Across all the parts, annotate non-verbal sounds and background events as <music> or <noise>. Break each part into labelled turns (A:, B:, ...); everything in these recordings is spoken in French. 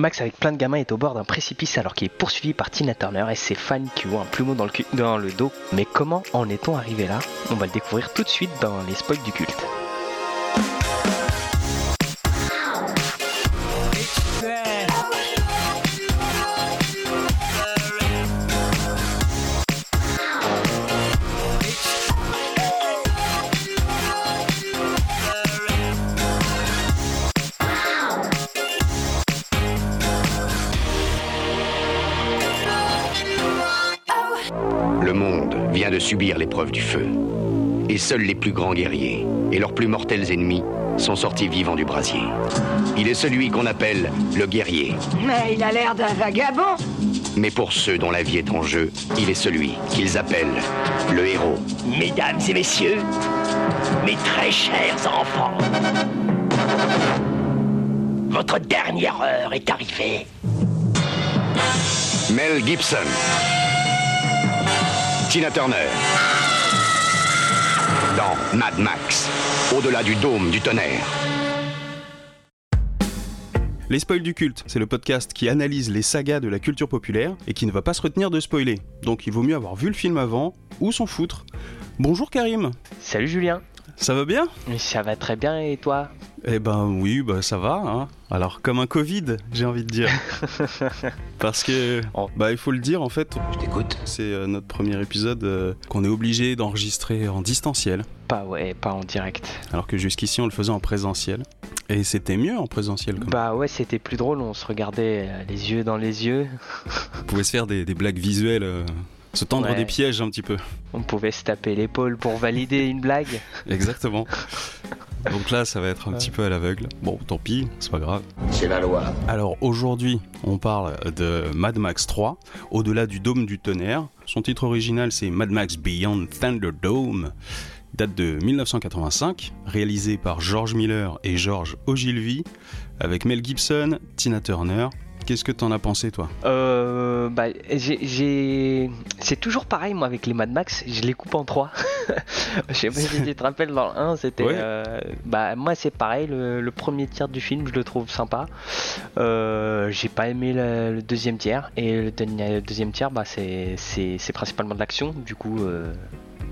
A: Max, avec plein de gamins, est au bord d'un précipice alors qu'il est poursuivi par Tina Turner et ses fans qui ont un plumeau dans le, dans le dos. Mais comment en est-on arrivé là? On va le découvrir tout de suite dans les spoils du culte.
B: L'épreuve du feu. Et seuls les plus grands guerriers et leurs plus mortels ennemis sont sortis vivants du brasier. Il est celui qu'on appelle le guerrier.
C: Mais il a l'air d'un vagabond.
B: Mais pour ceux dont la vie est en jeu, il est celui qu'ils appellent le héros.
D: Mesdames et messieurs, mes très chers enfants, votre dernière heure est arrivée.
B: Mel Gibson. Tina Turner. Dans Mad Max, au-delà du dôme du tonnerre.
E: Les spoils du culte, c'est le podcast qui analyse les sagas de la culture populaire et qui ne va pas se retenir de spoiler. Donc il vaut mieux avoir vu le film avant ou s'en foutre. Bonjour Karim,
A: Salut Julien
E: ça va bien?
A: Ça va très bien et toi?
E: Eh ben oui, bah ça va. hein. Alors comme un Covid, j'ai envie de dire. <laughs> Parce que,
A: Oh.
E: bah il faut le dire en fait,
B: Je t'écoute.
E: c'est euh, notre premier épisode euh, qu'on est obligé d'enregistrer en distanciel,
A: Pas ouais, pas en direct.
E: alors que jusqu'ici on le faisait en présentiel. Et c'était mieux en présentiel quand même.
A: Bah ouais, c'était plus drôle, on se regardait euh, les yeux dans les yeux, <laughs>
E: On pouvait se faire des, des blagues visuelles, euh, se tendre
A: Ouais.
E: des pièges un petit peu.
A: on pouvait se taper l'épaule pour valider une blague. <laughs>
E: Exactement. Donc là, ça va être un petit peu à l'aveugle. Bon, tant pis, c'est pas grave.
B: C'est la loi.
E: Alors aujourd'hui, on parle de Mad Max 3, au-delà du dôme du tonnerre. Son titre original, c'est Mad Max Beyond Thunderdome. Date de 1985, réalisé par George Miller et George Ogilvy, avec Mel Gibson, Tina Turner. Qu'est-ce que t'en as pensé, toi?
A: Euh, bah, j'ai, c'est toujours pareil moi avec les Mad Max, je les coupe en trois. <laughs> je sais pas si tu te rappelles dans le 1, c'était,
E: Ouais.
A: euh, bah moi c'est pareil, le, le premier tiers du film je le trouve sympa. Euh, j'ai pas aimé le, le deuxième tiers et le, dernier- le deuxième tiers bah c'est, c'est, c'est principalement de l'action, du coup. euh,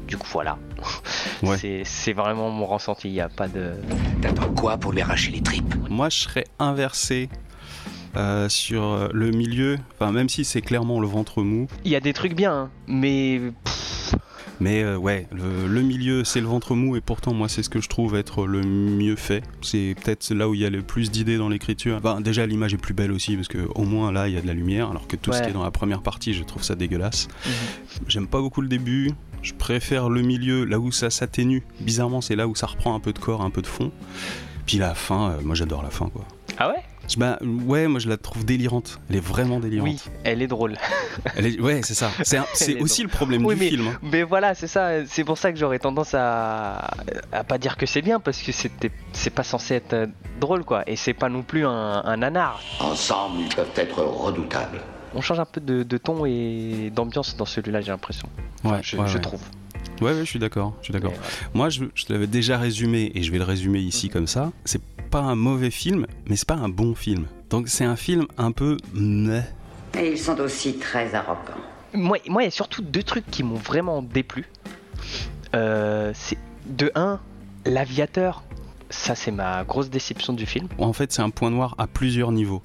A: du coup voilà, <laughs>
E: Ouais.
A: c'est, c'est vraiment mon ressenti, il n'y a pas de...
B: T'attends quoi pour lui arracher les tripes?
E: Moi, je serais inversé euh, sur euh, le milieu, enfin, même si c'est clairement le ventre mou.
A: Il y a des trucs bien, hein, mais pff,
E: Mais euh, ouais, le, le milieu, c'est le ventre mou, et pourtant, moi, c'est ce que je trouve être le mieux fait. C'est peut-être là où il y a le plus d'idées dans l'écriture. Enfin, déjà, l'image est plus belle aussi, parce que au moins là, il y a de la lumière, alors que tout ce qui est dans la première partie, je trouve ça dégueulasse. J'aime pas beaucoup le début. Je préfère le milieu, là où ça s'atténue. Bizarrement, c'est là où ça reprend un peu de corps, un peu de fond. Puis la fin, euh, moi j'adore la fin quoi.
A: Ah ouais
E: Bah ouais, moi je la trouve délirante. Elle est vraiment délirante.
A: Oui, elle est drôle. <laughs>
E: Elle est- Ouais, c'est ça. C'est aussi le problème
A: Oui,
E: du
A: mais-
E: film. hein.
A: Mais voilà, c'est ça. C'est pour ça que j'aurais tendance à à pas dire que c'est bien parce que c'était c'est pas censé être euh, drôle quoi. Et c'est pas non plus un, un nanar.
B: Ensemble, ils peuvent être redoutables.
A: On change un peu de, de ton et d'ambiance dans celui-là, j'ai l'impression.
E: Ouais,
A: je,
E: ouais,
A: je
E: ouais.
A: trouve.
E: Ouais, ouais, je suis d'accord. Je suis d'accord. Moi, je, je l'avais déjà résumé et je vais le résumer ici comme ça. C'est pas un mauvais film, mais c'est pas un bon film. Donc c'est un film un peu meh.
C: Et ils sont aussi très arrogants.
A: Moi, moi, il y a surtout deux trucs qui m'ont vraiment déplu. Euh, c'est de un, l'aviateur. Ça, c'est ma grosse déception du film.
E: En fait, c'est un point noir à plusieurs niveaux.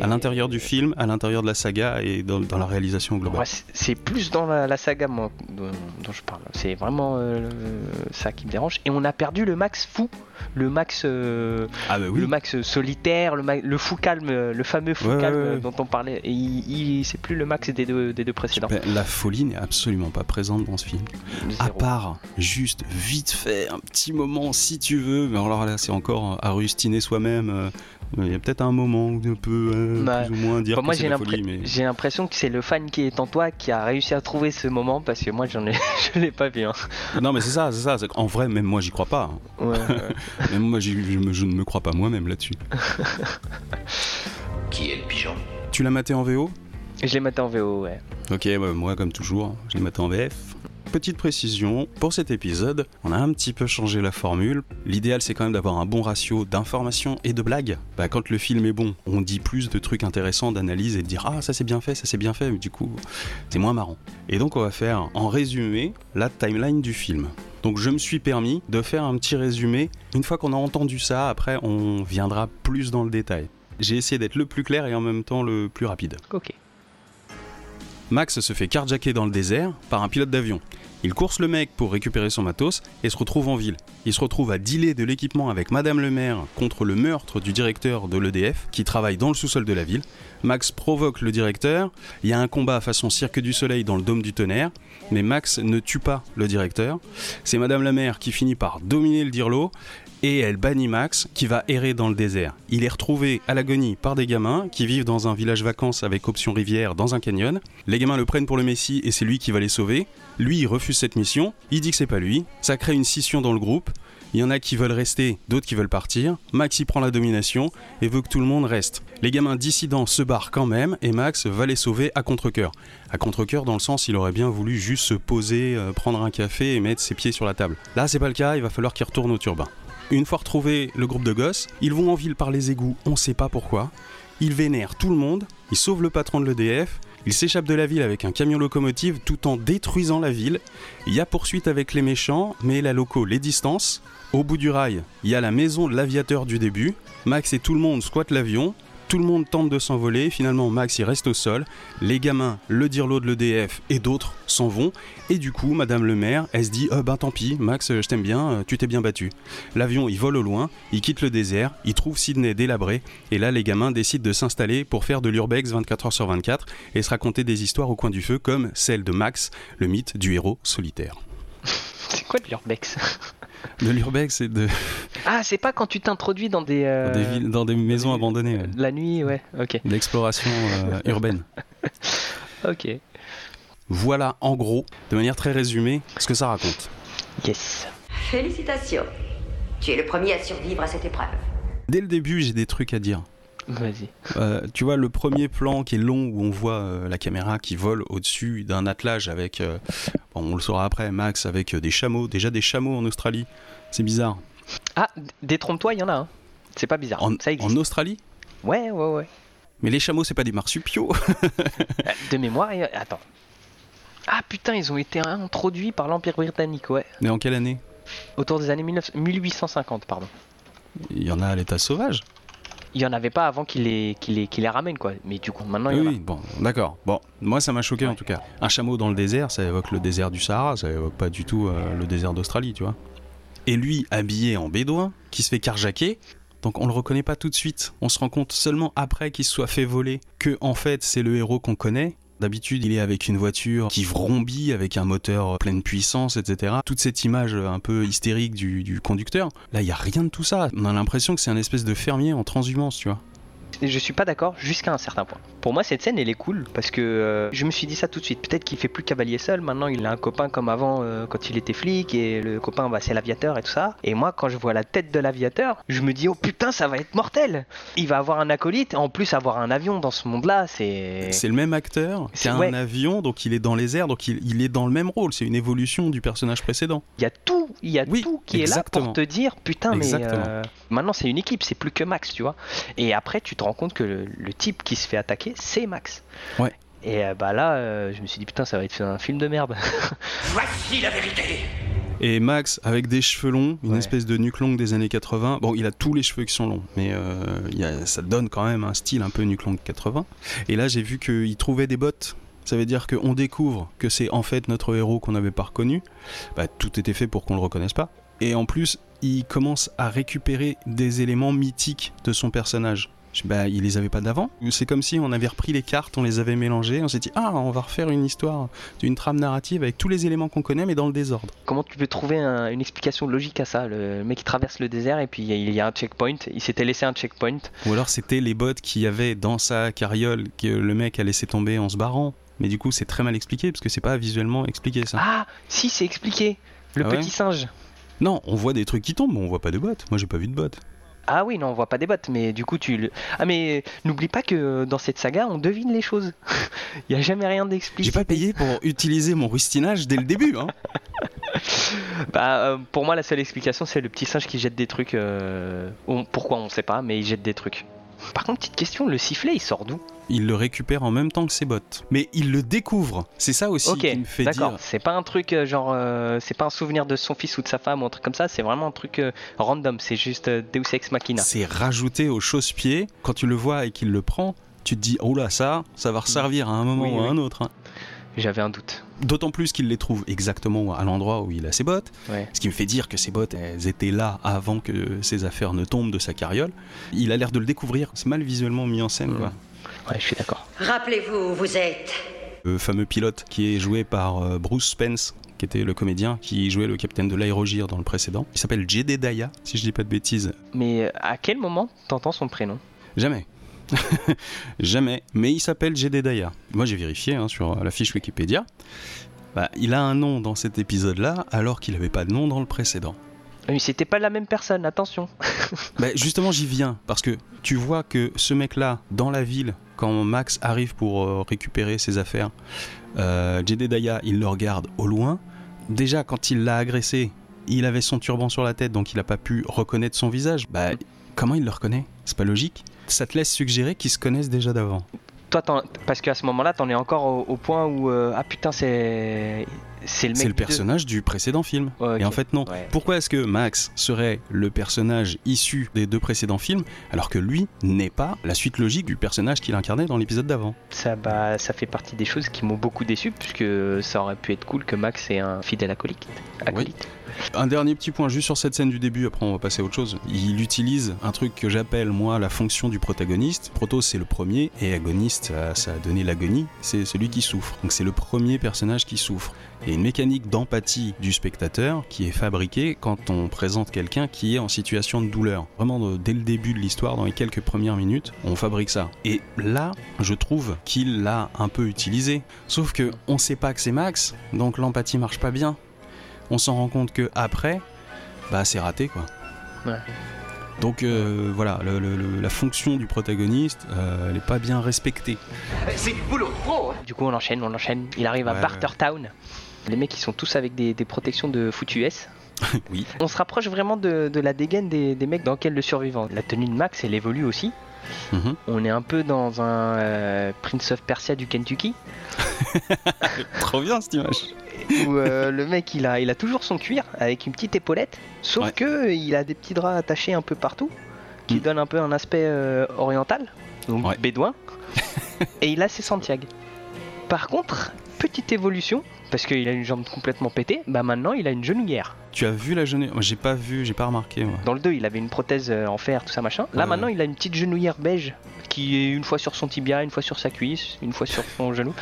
E: À l'intérieur du film, à l'intérieur de la saga et dans, dans la réalisation globale.
A: Ouais, c'est- plus dans la, la saga moi, dont, dont je parle. C'est vraiment euh, ça qui me dérange. Et on a perdu le max fou, le max, euh,
E: Ah bah oui.
A: le max solitaire, le, ma- le fou calme, euh, le fameux fou
E: Ouais,
A: calme
E: ouais,
A: euh, dont on parlait. Et il, il- c'est plus le max des deux, des deux précédents.
E: La folie n'est absolument pas présente dans ce film. À part juste vite fait, un petit moment si tu veux. Mais alors là, c'est encore à rustiner soi-même. Il y a peut-être un moment où on peut euh, plus ou moins dire
A: Bah,
E: que
A: moi
E: c'est la folie. Mais...
A: j'ai l'impression que c'est le fan qui est en toi qui a réussi à trouver ce moment parce que moi j'en ai <laughs> je l'ai pas vu hein.
E: Non, mais c'est ça, c'est ça. c'est qu'en vrai, même moi, j'y crois pas. hein.
A: Ouais, ouais. <laughs>
E: Même moi, j'y- je, me- je ne me crois pas moi-même là-dessus.
B: Qui est le pigeon?
E: Tu l'as maté en VO
A: je l'ai maté en VO ouais
E: Ok, bah, moi, comme toujours, je l'ai maté en VF. Petite précision, pour cet épisode, on a un petit peu changé la formule. L'idéal c'est quand même d'avoir un bon ratio d'informations et de blagues. Bah, quand le film est bon, on dit plus de trucs intéressants, d'analyse et de dire ah ça c'est bien fait, ça c'est bien fait, mais du coup c'est moins marrant. Et donc on va faire en résumé la timeline du film. Donc je me suis permis de faire un petit résumé. Une fois qu'on a entendu ça, après on viendra plus dans le détail. J'ai essayé d'être le plus clair et en même temps le plus rapide.
A: Ok.
E: Max se fait carjacker dans le désert par un pilote d'avion. Il course le mec pour récupérer son matos et se retrouve en ville. Il se retrouve à dealer de l'équipement avec Madame le maire contre le meurtre du directeur de l'EDF qui travaille dans le sous-sol de la ville. Max provoque le directeur, il y a un combat façon Cirque du Soleil dans le dôme du tonnerre, mais Max ne tue pas le directeur. C'est Madame la maire qui finit par dominer le dirlo et elle bannit Max qui va errer dans le désert. Il est retrouvé à l'agonie par des gamins qui vivent dans un village vacances avec option rivière dans un canyon. Les gamins le prennent pour le Messie et c'est lui qui va les sauver. Lui, il refuse cette mission, il dit que c'est pas lui, ça crée une scission dans le groupe. Il y en a qui veulent rester, d'autres qui veulent partir. Max y prend la domination et veut que tout le monde reste. Les gamins dissidents se barrent quand même et Max va les sauver à contre-coeur. À contre-coeur dans le sens il aurait bien voulu juste se poser, euh, prendre un café et mettre ses pieds sur la table. Là c'est pas le cas, il va falloir qu'il retourne au turbin. Une fois retrouvé le groupe de gosses, ils vont en ville par les égouts, on sait pas pourquoi. Ils vénèrent tout le monde, ils sauvent le patron de l'EDF, ils s'échappent de la ville avec un camion locomotive tout en détruisant la ville. Il y a poursuite avec les méchants, mais la loco les distance. Au bout du rail, il y a la maison de l'aviateur du début. Max et tout le monde squattent l'avion. Tout le monde tente de s'envoler, finalement Max il reste au sol, les gamins, le dirlo de l'EDF et d'autres s'en vont, et du coup Madame le maire, elle se dit euh, ben tant pis, Max je t'aime bien, euh, tu t'es bien battu. L'avion il vole au loin, il quitte le désert, il trouve Sydney délabré, et là les gamins décident de s'installer pour faire de l'urbex 24h sur 24 et se raconter des histoires au coin du feu comme celle de Max, le mythe du héros solitaire. <laughs>
A: C'est quoi de l'urbex?
E: De l'urbex et de...
A: Ah, c'est pas quand tu t'introduis dans des. euh,
E: Dans des, villes- dans des maisons abandonnées. ouais.
A: La nuit, ouais, ok.
E: L'exploration euh, urbaine. <laughs>
A: Ok.
E: Voilà, en gros, de manière très résumée, ce que ça raconte.
A: Yes.
C: Félicitations. Tu es le premier à survivre à cette épreuve.
E: Dès le début, j'ai des trucs à dire.
A: Vas-y.
E: Euh, tu vois, le premier plan qui est long où on voit euh, la caméra qui vole au-dessus d'un attelage avec, euh, bon, on le saura après, Max, avec des chameaux, déjà des chameaux en Australie. C'est bizarre.
A: Ah, détrompe-toi, il y en a. C'est pas bizarre.
E: En,
A: Ça existe.
E: en Australie?
A: Ouais, ouais, ouais.
E: Mais les chameaux, c'est pas des marsupiaux. <laughs>
A: De mémoire, attends. Ah putain, ils ont été introduits par l'Empire britannique, ouais.
E: Mais en quelle année?
A: Autour des années 19 1850, pardon.
E: Il y en a à l'état sauvage.
A: Il y en avait pas avant qu'il les, ramène, quoi. Mais du coup, maintenant, il y en a.
E: oui, bon, d'accord. Bon, moi, ça m'a choqué en tout cas. Un chameau dans le désert, ça évoque le désert du Sahara, ça évoque pas du tout euh, le désert d'Australie, tu vois. Et lui, habillé en bédouin, qui se fait carjacker, donc on le reconnaît pas tout de suite. On se rend compte seulement après qu'il se soit fait voler que, en fait, c'est le héros qu'on connaît. D'habitude, il est avec une voiture qui vrombit, avec un moteur pleine puissance, etc. Toute cette image un peu hystérique du, du conducteur. Là, il y a rien de tout ça. On a l'impression que c'est un espèce de fermier en transhumance, tu vois.
A: Et je suis pas d'accord jusqu'à un certain point. Pour moi, cette scène, elle est cool parce que euh, je me suis dit ça tout de suite. Peut-être qu'il fait plus cavalier seul. Maintenant, il a un copain comme avant euh, quand il était flic et le copain, bah, c'est l'aviateur et tout ça. Et moi, quand je vois la tête de l'aviateur, je me dis oh putain, ça va être mortel. Il va avoir un acolyte. En plus, avoir un avion dans ce monde-là, c'est.
E: C'est le même acteur
A: C'est-
E: qui a
A: ouais.
E: un avion, donc il est dans les airs, donc il, il est dans le même rôle. C'est une évolution du personnage précédent.
A: Il y a tout, il y a
E: Oui,
A: tout qui est là pour te dire putain, mais euh, maintenant c'est une équipe, c'est plus que Max, tu vois. Et après, tu te rends compte que le, le type qui se fait attaquer, c'est Max.
E: Ouais.
A: Et euh, bah là, euh, je me suis dit putain, ça va être un film de merde. <laughs>
D: Voici la vérité.
E: Et Max, avec des cheveux longs, une
A: Ouais.
E: espèce de nuque longue des années 80. Bon, il a tous les cheveux qui sont longs, mais euh, il y a- ça donne quand même un style un peu nuque longue 80. Et là, j'ai vu qu'il trouvait des bottes. Ça veut dire qu'on découvre que c'est en fait notre héros qu'on n'avait pas reconnu. Bah, tout était fait pour qu'on le reconnaisse pas. Et en plus, il commence à récupérer des éléments mythiques de son personnage. Je- Bah, il les avait pas d'avant. C'est comme si on avait repris les cartes, on les avait mélangées, on s'est dit ah, on va refaire une histoire, une trame narrative avec tous les éléments qu'on connaît, mais dans le désordre.
A: Comment tu peux trouver un- une explication logique à ça? Le mec qui traverse le désert et puis il y a un checkpoint, il s'était laissé un checkpoint.
E: Ou alors c'était les bottes qu'il y avait dans sa carriole que le mec a laissé tomber en se barrant. Mais du coup, c'est très mal expliqué parce que c'est pas visuellement expliqué ça.
A: Ah, si, c'est expliqué. Le
E: Ah ouais
A: petit singe.
E: Non, on voit des trucs qui tombent, mais on voit pas de bottes. Moi, j'ai pas vu de bottes.
A: Ah oui, non, on voit pas des bottes, mais du coup, tu le. Ah, mais n'oublie pas que dans cette saga, on devine les choses. Il <laughs> y a jamais rien
E: J'ai
A: d'explicite.
E: pas payé pour utiliser mon rustinage dès le début. Hein. <laughs>
A: Bah, euh, pour moi, la seule explication, c'est le petit singe qui jette des trucs. euh, on- Pourquoi on sait pas, mais il jette des trucs. Par contre, petite question, le sifflet, il sort d'où?
E: Il le récupère en même temps que ses bottes. Mais il le découvre. C'est ça aussi qui me fait dire.
A: C'est pas un truc euh, genre, euh, c'est pas un souvenir de son fils ou de sa femme ou un truc comme ça. C'est vraiment un truc euh, random. C'est juste euh, Deus ex machina.
E: C'est rajouté au chausse-pied. Quand tu le vois et qu'il le prend, tu te dis oh là ça, ça va resservir à un moment
A: Oui,
E: ou à
A: oui.
E: un autre. hein.
A: J'avais un doute.
E: D'autant plus qu'il les trouve exactement à l'endroit où il a ses bottes.
A: Ouais.
E: Ce qui me fait dire que ses bottes, elles étaient là avant que ses affaires ne tombent de sa carriole. Il a l'air de le découvrir. C'est mal visuellement mis en scène,
A: Mm.
E: quoi.
A: Ouais, je suis d'accord.
C: Rappelez-vous où vous êtes.
E: Le fameux pilote qui est joué par euh, Bruce Spence, qui était le comédien qui jouait le capitaine de l'aérogire dans le précédent. Il s'appelle Jedediah, si je dis pas de bêtises.
A: Mais euh, à quel moment t'entends son prénom?
E: Jamais. <laughs> Jamais. Mais il s'appelle Jedediah. Moi j'ai vérifié hein, sur la fiche Wikipédia. Bah, il a un nom dans cet épisode-là, alors qu'il n'avait pas de nom dans le précédent.
A: Mais c'était pas la même personne, attention.
E: Bah, justement, j'y viens parce que tu vois que ce mec-là, dans la ville, quand Max arrive pour euh, récupérer ses affaires, euh, Jedediah, il le regarde au loin. Déjà, quand il l'a agressé, il avait son turban sur la tête, donc il n'a pas pu reconnaître son visage. Bah, comment il le reconnaît? C'est pas logique. Ça te laisse suggérer qu'ils se connaissent déjà d'avant?
A: Toi, parce qu'à ce moment-là, t'en es encore au, au point où euh, ah putain, c'est c'est le mec.
E: Personnage du précédent film. Et en fait, non.
A: Ouais.
E: Pourquoi est-ce que Max serait le personnage issu des deux précédents films, alors que lui n'est pas la suite logique du personnage qu'il incarnait dans l'épisode d'avant?
A: Ça, bah, ça fait partie des choses qui m'ont beaucoup déçu, puisque ça aurait pu être cool que Max ait un fidèle acolyte. acolyte.
E: Un dernier petit point juste sur cette scène du début, après on va passer à autre chose. Il utilise un truc que j'appelle moi la fonction du protagoniste. Proto c'est le premier et agoniste ça, a donné l'agonie, c'est celui qui souffre. Donc c'est le premier personnage qui souffre. A une mécanique d'empathie du spectateur qui est fabriquée quand on présente quelqu'un qui est en situation de douleur. Vraiment de- dès le début de l'histoire, dans les quelques premières minutes, on fabrique ça. Et là, je trouve qu'il l'a un peu utilisé. Sauf que on sait pas que c'est Max, donc l'empathie marche pas bien on s'en rend compte que après, bah c'est raté quoi.
A: Ouais.
E: Donc euh, voilà, le- le- le- la fonction du protagoniste, euh, elle est pas bien respectée.
D: C'est du boulot de pro, hein.
A: Du coup, on enchaîne, on enchaîne. Il arrive à
E: Ouais,
A: Bartertown. Les mecs, ils sont tous avec des, des protections de foot US. <laughs>
E: Oui.
A: On se rapproche vraiment de, de la dégaine des, des mecs dans quel le survivant. La tenue de Max, elle évolue aussi.
E: Mhm.
A: On est un peu dans un euh, Prince of Persia du Kentucky. <laughs>
E: Trop bien cette image.
A: où euh, le mec il a, il a toujours son cuir avec une petite épaulette, sauf
E: Ouais.
A: que il a des petits draps attachés un peu partout qui
E: Mm.
A: donnent un peu un aspect euh, oriental, donc
E: Ouais.
A: bédouin, <laughs> et il a ses Santiago. Par contre, petite évolution, parce qu'il a une jambe complètement pétée, bah maintenant il a une genouillère.
E: Tu as vu la Moi j'ai pas vu, j'ai pas remarqué.
A: Dans le 2, il avait une prothèse euh, en fer, tout ça machin. Là
E: Ouais.
A: maintenant, il a une petite genouillère beige qui est une fois sur son tibia, une fois sur sa cuisse, une fois sur son genou.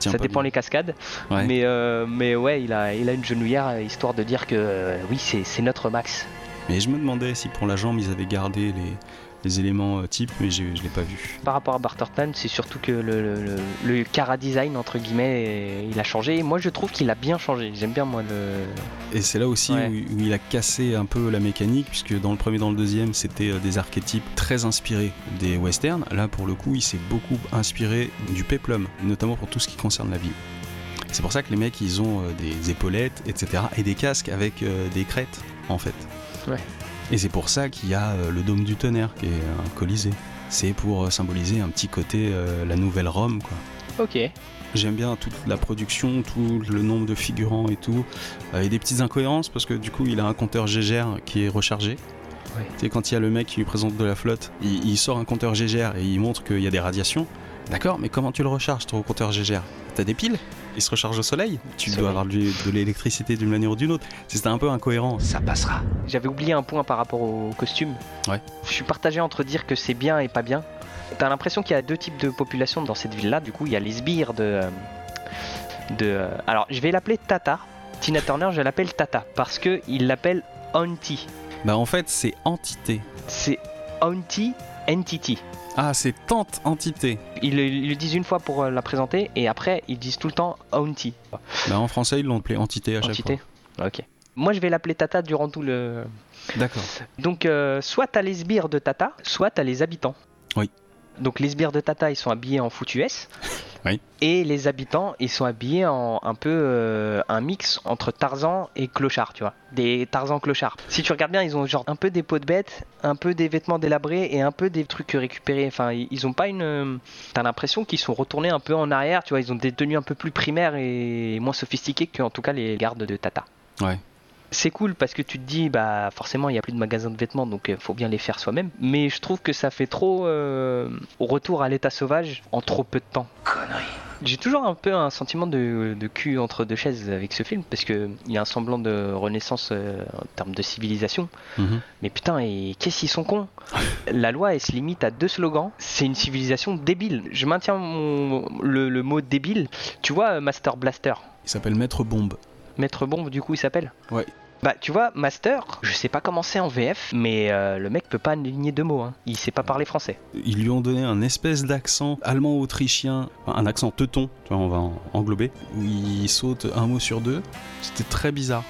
A: Ça dépend
E: bien.
A: les cascades. Mais, euh, mais ouais, il a, il a une genouillère euh, histoire de dire que euh, oui, c'est notre Max.
E: Mais je me demandais si pour la jambe ils avaient gardé les, les éléments euh, types, mais je l'ai pas vu.
A: Par rapport à Barterton, c'est surtout que le, le, le- le cara design, entre guillemets, il a changé. Et moi, je trouve qu'il a bien changé. J'aime bien, moi, le.
E: Et c'est là aussi
A: Ouais.
E: où, où il a cassé un peu la mécanique, puisque dans le premier, dans le deuxième, c'était euh, des archétypes très inspirés des westerns. Là, pour le coup, il s'est beaucoup inspiré du peplum, notamment pour tout ce qui concerne la ville. C'est pour ça que les mecs, ils ont euh, des épaulettes, etc., et des casques avec des crêtes, en fait.
A: Ouais.
E: Et c'est pour ça qu'il y a euh, le dôme du tonnerre, qui est un colisée. C'est pour euh, symboliser un petit côté euh, la nouvelle Rome, quoi.
A: Ok.
E: J'aime bien toute la production, tout le nombre de figurants et tout. Euh, et des petites incohérences parce que du coup, il a un compteur GGR qui est rechargé.
A: Ouais.
E: Tu sais, quand il y a le mec qui lui présente de la flotte, il, il sort un compteur GGR et il montre qu'il y a des radiations. D'accord, mais comment tu le recharges ton compteur GGR T'as des piles? Il se recharge au soleil Tu
A: Soleil.
E: dois avoir du- de l'électricité d'une manière ou d'une autre. C'était un peu incohérent.
D: Ça passera.
A: J'avais oublié un point par rapport au costume.
E: Ouais.
A: Je suis partagé entre dire que c'est bien et pas bien. T'as l'impression qu'il y a deux types de population dans cette ville-là. Du coup, il y a les sbires de. euh, de euh, alors, je vais l'appeler Tata. Tina Turner, je l'appelle Tata parce que il l'appelle Auntie.
E: Bah en fait, c'est entité.
A: C'est Auntie Entity.
E: Ah, c'est tante entité.
A: Ils le, ils le disent une fois pour euh, la présenter et après ils disent tout le temps Auntie.
E: Bah en français, ils l'ont appelé entité à chaque
A: Entité. Ok. Moi, je vais l'appeler Tata durant tout le.
E: D'accord.
A: Donc, euh, soit t'as les sbires de Tata, soit t'as les habitants.
E: Oui.
A: Donc, les sbires de Tata, ils sont habillés en foutu S.
E: Oui.
A: Et les habitants, ils sont habillés en un peu euh, un mix entre Tarzan et Clochard, tu vois. Des Tarzan clochards. Si tu regardes bien, ils ont genre un peu des peaux de bête, un peu des vêtements délabrés et un peu des trucs récupérés. Enfin, ils ils ont pas une. euh, T'as l'impression qu'ils sont retournés un peu en arrière, tu vois. Ils ont des tenues un peu plus primaires et moins sophistiquées que, en tout cas, les gardes de Tata.
E: Ouais.
A: C'est cool parce que tu te dis, bah forcément, il n'y a plus de magasins de vêtements, donc il faut bien les faire soi-même. Mais je trouve que ça fait trop euh, au retour à l'état sauvage en trop peu de temps. J'ai toujours un peu un sentiment de, de cul entre deux chaises avec ce film parce que il y a un semblant de renaissance euh, en termes de civilisation.
E: Mhm.
A: Mais putain, et qu'est-ce qu'ils sont cons? La loi, elle se limite à deux slogans. C'est une civilisation débile. Je maintiens mon- le, le mot débile. Tu vois, euh, Master Blaster,
E: Il s'appelle Maître Bombe.
A: Maître Bombe, du coup, il s'appelle?
E: Ouais.
A: Bah, tu vois, Master, je sais pas comment c'est en VF, mais euh, le mec peut pas aligner deux mots. Hein. Il sait pas parler français.
E: Ils lui ont donné un espèce d'accent allemand-autrichien, un accent teuton, tu vois, on va en- englober, où il saute un mot sur deux. C'était très bizarre.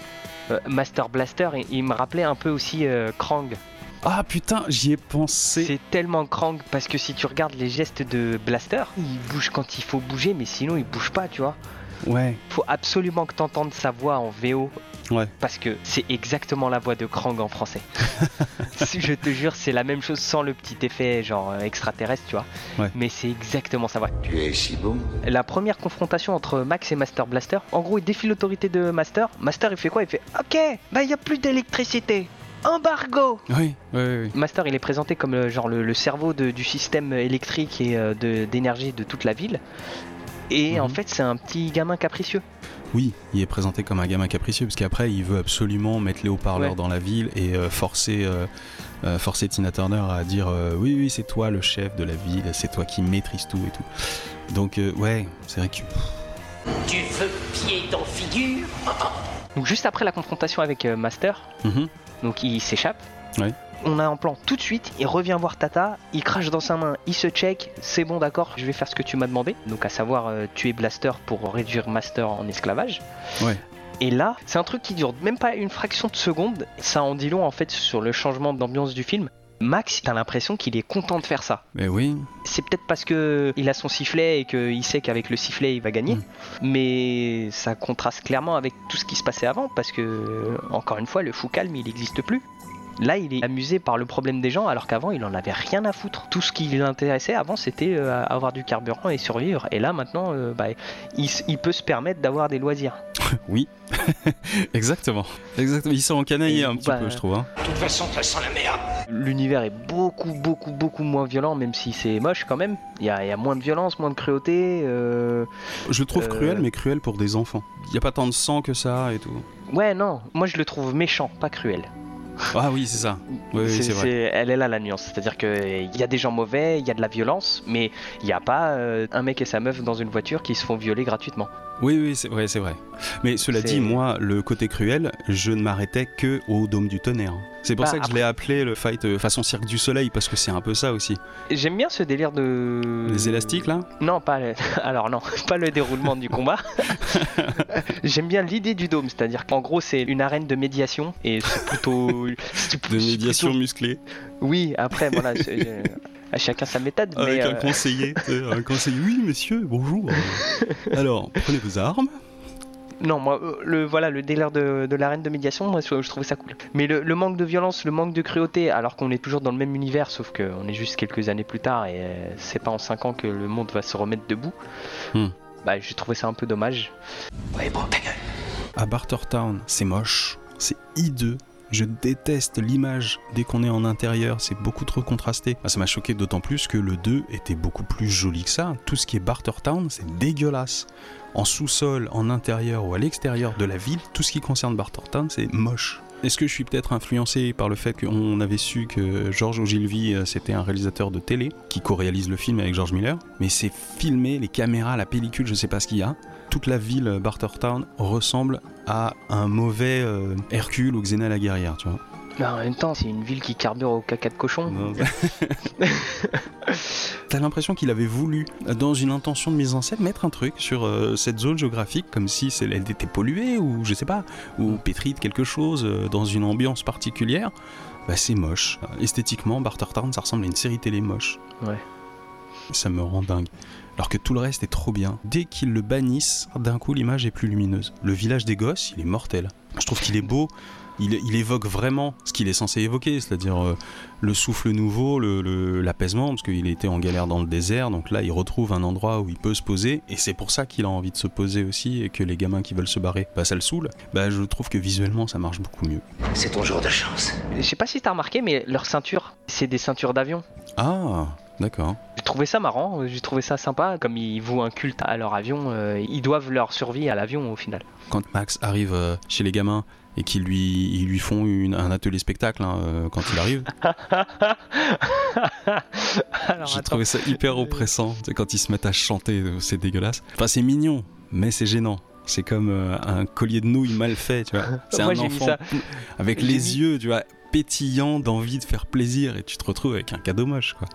A: Euh, Master Blaster, il, il me rappelait un peu aussi euh, Krang.
E: Ah putain, j'y ai pensé.
A: C'est tellement Krang parce que si tu regardes les gestes de Blaster, il bouge quand il faut bouger, mais sinon il bouge pas, tu vois.
E: Ouais,
A: Faut absolument que t'entendes sa voix en VO.
E: Ouais.
A: Parce que c'est exactement la voix de Krang en français. <laughs> Si je te jure, c'est la même chose sans le petit effet genre euh, extraterrestre, tu vois.
E: Ouais.
A: Mais c'est exactement sa voix.
F: Tu es si beau.
A: La première confrontation entre Max et Master Blaster, en gros, il défie l'autorité de Master. Master, il fait quoi? Il fait Ok, bah il y a plus d'électricité. Embargo
E: oui, oui, oui.
A: Master, il est présenté comme le, genre le, le cerveau de- du système électrique et euh, de- d'énergie de, toute la ville. Et en
E: Mhm.
A: fait, c'est un petit gamin capricieux.
E: Oui, il est présenté comme un gamin capricieux, parce qu'après, il veut absolument mettre les haut-parleurs
A: Ouais.
E: dans la ville et euh, forcer, euh, euh, forcer Tina Turner à dire euh, Oui, oui, c'est toi le chef de la ville, c'est toi qui maîtrise tout et tout. Donc, euh, ouais, c'est vrai que.
D: Tu veux pied dans figure?
A: Donc juste après la confrontation avec euh, Master,
E: Mhm.
A: donc il s'échappe.
E: Ouais.
A: On a un plan tout de suite, il revient voir Tata, il crache dans sa main, il se check, c'est bon d'accord, je vais faire ce que tu m'as demandé, donc à savoir euh, tuer Blaster pour réduire Master en esclavage.
E: Ouais.
A: Et là, c'est un truc qui dure même pas une fraction de seconde, ça en dit long en fait sur le changement d'ambiance du film. Max, t'as l'impression qu'il est content de faire ça.
E: Mais oui,
A: C'est peut-être parce que il a son sifflet et qu'il sait qu'avec le sifflet il va gagner,
E: Mm.
A: mais ça contraste clairement avec tout ce qui se passait avant parce que encore une fois le fou calme il n'existe plus. Là, il est amusé par le problème des gens alors qu'avant il en avait rien à foutre. Tout ce qui l'intéressait avant c'était euh, avoir du carburant et survivre. Et là maintenant, euh, bah, il, peut se permettre d'avoir des loisirs. <laughs>
E: oui. <laughs> Exactement. Exactement. Ils sont encanaillés un petit
A: bah,
E: peu, je trouve. hein.
D: De toute façon, ça sent la merde.
A: L'univers est beaucoup beaucoup beaucoup moins violent même si c'est moche quand même. Il y y a moins de violence, moins de cruauté. euh,
E: Je le trouve
A: Euh,
E: cruel, mais cruel pour des enfants. Il n'y a pas tant de sang que ça et tout.
A: Ouais non, moi je le trouve méchant, pas cruel.
E: Ah oui, c'est ça. Oui, oui, c'est vrai.
A: elle est là la nuance. C'est-à-dire qu'il y a des gens mauvais, il y a de la violence, mais il n'y a pas euh, un mec et sa meuf dans une voiture qui se font violer gratuitement.
E: Oui, oui, c'est vrai, c'est vrai. Mais cela dit, moi, le côté cruel, je ne m'arrêtais que au Dôme du Tonnerre. C'est pour
A: Bah,
E: ça que je l'ai appelé le fight euh, façon Cirque du Soleil, parce que c'est un peu ça aussi.
A: J'aime bien ce délire de.
E: Les élastiques, là?
A: Non, pas le... <laughs> alors non, pas le déroulement du combat. <laughs> J'aime bien l'idée du dôme, c'est-à-dire qu'en gros c'est une arène de médiation et c'est plutôt <laughs>
E: De médiation
A: plutôt-
E: musclée.
A: Oui, après voilà, euh, à chacun sa méthode.
E: Avec
A: mais,
E: un
A: euh,
E: conseiller. un conseiller. Oui, monsieur, bonjour. Alors, prenez vos armes.
A: Non, moi, euh, le, voilà, le délire de, de l'arène de médiation, moi, je, je trouvais ça cool. Mais le, le manque de violence, le manque de cruauté, alors qu'on est toujours dans le même univers, sauf qu'on est juste quelques années plus tard et euh, c'est pas en 5 ans que le monde va se remettre debout,
E: Hmm.
A: bah, j'ai trouvé ça un peu dommage.
D: Ouais, bon, ta gueule.
E: À Bartertown, c'est moche, c'est hideux. Je déteste l'image dès qu'on est en intérieur, c'est beaucoup trop contrasté. Ah, ça m'a choqué d'autant plus que le 2 était beaucoup plus joli que ça. Tout ce qui est Bartertown, c'est dégueulasse. En sous-sol, en intérieur ou à l'extérieur de la ville, tout ce qui concerne Bartertown, c'est moche. Est-ce que je suis peut-être influencé par le fait qu'on avait su que Georges Ogilvy, euh, c'était un réalisateur de télé qui co-réalise le film avec George Miller Mais c'est filmé, les caméras, la pellicule, je sais pas ce qu'il y a. Toute la ville euh, Bartertown ressemble à un mauvais euh, Hercule ou Xena la guerrière, tu vois.
A: Mais en même temps, c'est une ville qui carbure au caca de cochon. <laughs> <laughs>
E: T'as l'impression qu'il avait voulu, dans une intention de mise en scène, mettre un truc sur euh, cette zone géographique, comme si elle était polluée ou je sais pas, ou pétrie de quelque chose, euh, dans une ambiance particulière. Bah c'est moche. Esthétiquement, Bartertown, ça ressemble à une série télé moche.
A: Ouais.
E: Ça me rend dingue. Alors que tout le reste est trop bien. Dès qu'ils le bannissent, d'un coup l'image est plus lumineuse. Le village des gosses, il est mortel. Je trouve qu'il est beau. Il, il évoque vraiment ce qu'il est censé évoquer, c'est-à-dire euh, le souffle nouveau, le- le- l'apaisement, parce qu'il était en galère dans le désert, donc là il retrouve un endroit où il peut se poser, et c'est pour ça qu'il a envie de se poser aussi, et que les gamins qui veulent se barrer, bah ça le saoule. Bah je trouve que visuellement ça marche beaucoup mieux.
D: C'est ton jour de chance.
A: Je sais pas si t'as remarqué, mais leurs ceintures, c'est des ceintures d'avion.
E: Ah, d'accord.
A: J'ai trouvé ça marrant, j'ai trouvé ça sympa. Comme ils vouent un culte à leur avion, euh, ils doivent leur survie à l'avion au final.
E: Quand Max arrive euh, chez les gamins et qu'ils lui, ils lui font une- un atelier spectacle hein, euh, quand il arrive, j'ai trouvé ça hyper oppressant. Quand ils se mettent à chanter, euh, c'est dégueulasse. Enfin, c'est mignon, mais c'est gênant. C'est comme euh, un collier de nouilles mal fait, tu vois. <laughs> C'est un enfant
A: ça.
E: avec les
A: mis-
E: yeux, tu vois, pétillants d'envie de faire plaisir et tu te retrouves avec un cadeau moche, quoi.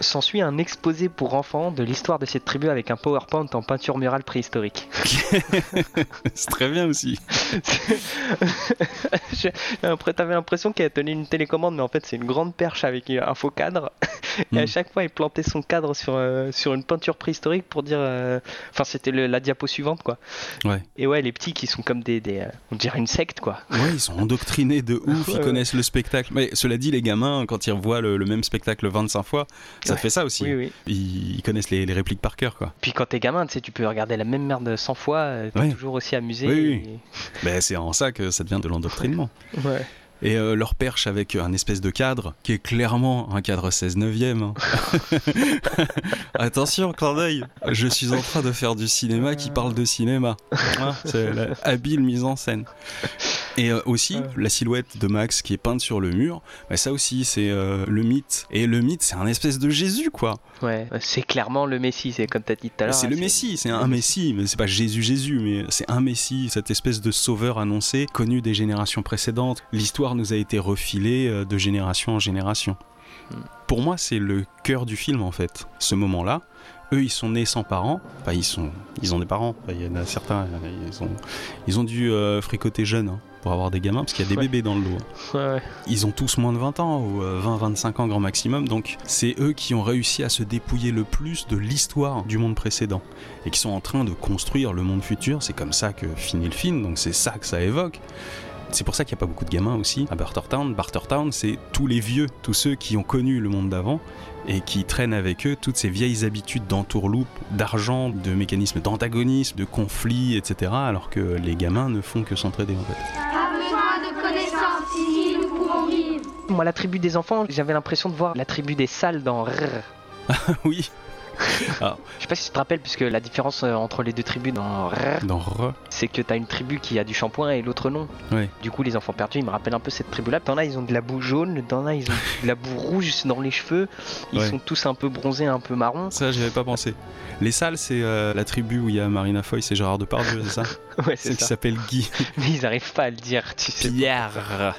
A: S'ensuit un exposé pour enfants de l'histoire de cette tribu avec un PowerPoint en peinture murale préhistorique. <laughs>
E: c'est très bien aussi. <laughs>
A: L'impression- T'avais l'impression qu'elle tenait une télécommande, mais en fait c'est une grande perche avec un faux cadre. Et à
E: Mm.
A: chaque fois, il plantait son cadre sur, euh, sur une peinture préhistorique pour dire. euh, Enfin, c'était la diapo suivante, quoi.
E: Ouais.
A: Et ouais, les petits qui sont comme des. des, euh, on dirait une secte, quoi.
E: Ouais, ils sont endoctrinés de ouf, ils connaissent le spectacle. Mais cela dit, les gamins, quand ils revoient le, le même spectacle 25 fois, ça
A: Ouais.
E: fait ça aussi.
A: Oui, oui.
E: Ils, ils connaissent les, les répliques par cœur, quoi.
A: Puis quand t'es gamin, tu sais, tu peux regarder la même merde 100 fois, euh, t'es
E: Ouais.
A: toujours aussi amusé.
E: Oui. <laughs> Ben, c'est en ça que ça devient de l'endoctrinement.
A: et- <laughs> Ouais.
E: Et euh, leur perche avec un espèce de cadre qui est clairement un cadre 16 neuvième. hein. <laughs> Attention, clin d'œil. Je suis en train de faire du cinéma qui parle de cinéma. Hein, c'est la habile mise en scène. Et euh, aussi, la silhouette de Max qui est peinte sur le mur, bah, ça aussi, c'est euh, le mythe. Et le mythe, c'est un espèce de Jésus, quoi.
A: Ouais, c'est clairement le Messie, c'est comme t'as dit tout à l'heure.
E: C'est
A: hein,
E: le Messie, c'est un Messie, mais c'est pas Jésus Jésus, mais c'est un Messie, cette espèce de sauveur annoncé, connu des générations précédentes. L'histoire nous a été refilée euh, de génération en génération.
A: Hmm.
E: Pour moi, c'est le cœur du film en fait. Ce moment-là, eux, ils sont nés sans parents. Enfin, ils sont, ils ont des parents. Enfin, il y en a certains, ils ont, ils ont dû euh, fricoter jeunes hein, pour avoir des gamins, parce qu'il y a des
A: Ouais.
E: bébés dans le lot. hein.
A: Ouais.
E: Ils ont tous moins de 20 ans ou 20-25 ans grand maximum, donc c'est eux qui ont réussi à se dépouiller le plus de l'histoire du monde précédent et qui sont en train de construire le monde futur. C'est comme ça que finit le film, donc c'est ça que ça évoque. C'est pour ça qu'il n'y a pas beaucoup de gamins aussi à Bartertown. Bartertown, c'est tous les vieux, tous ceux qui ont connu le monde d'avant et qui traînent avec eux toutes ces vieilles habitudes d'entourloupe, d'argent, de mécanismes d'antagonisme, de conflits, etc. Alors que les gamins ne font que s'entraider en fait.
F: Pas besoin de connaissances ici, nous pouvons vivre.
A: Moi, la tribu des enfants, j'avais l'impression de voir la tribu des salles dans Rrr. <laughs>
E: oui, <laughs>
A: Je sais pas si tu te rappelles, puisque la différence euh, entre les deux tribus dans
E: dans Re.
A: c'est que t'as une tribu qui a du shampoing et l'autre non.
E: Ouais.
A: Du coup, les enfants perdus, ils me rappellent un peu cette tribu-là. T'en as, ils ont de la boue jaune, t'en as, ils ont de la boue rouge dans les cheveux. Ils
E: Ouais.
A: sont tous un peu bronzés, un peu marrons.
E: Ça, j'y avais pas pensé. Les salles, c'est euh, la tribu où il y a Marina Foy et Gérard Depardieu, c'est ça <laughs>
A: Ouais,
E: C'est
A: c'est
E: qui
A: ça.
E: s'appelle Guy. <laughs>
A: Mais ils arrivent pas à le dire, tu sais.
E: Pierre.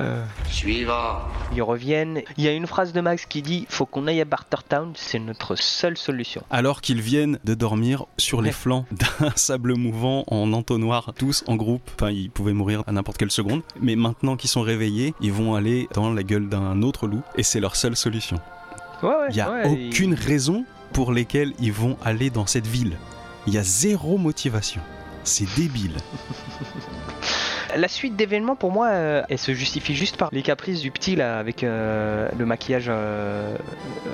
A: Euh, <laughs>
D: Suivant.
A: ils reviennent. Il y a une phrase de Max qui dit Faut qu'on aille à Bartertown, c'est notre seule solution.
E: Alors qu'ils viennent de dormir sur les
A: Ouais.
E: flancs d'un <laughs> sable mouvant en entonnoir, tous en groupe. Enfin, ils pouvaient mourir à n'importe quelle seconde. Mais maintenant qu'ils sont réveillés, ils vont aller dans la gueule d'un autre loup. Et c'est leur seule solution.
A: Ouais, ouais.
E: Il n'y a
A: ouais,
E: aucune raison pour lesquelles ils vont aller dans cette ville. Il y a zéro motivation. C'est débile. <laughs>
A: La suite d'événements, pour moi, euh, elle se justifie juste par les caprices du petit là, avec euh, le maquillage. euh,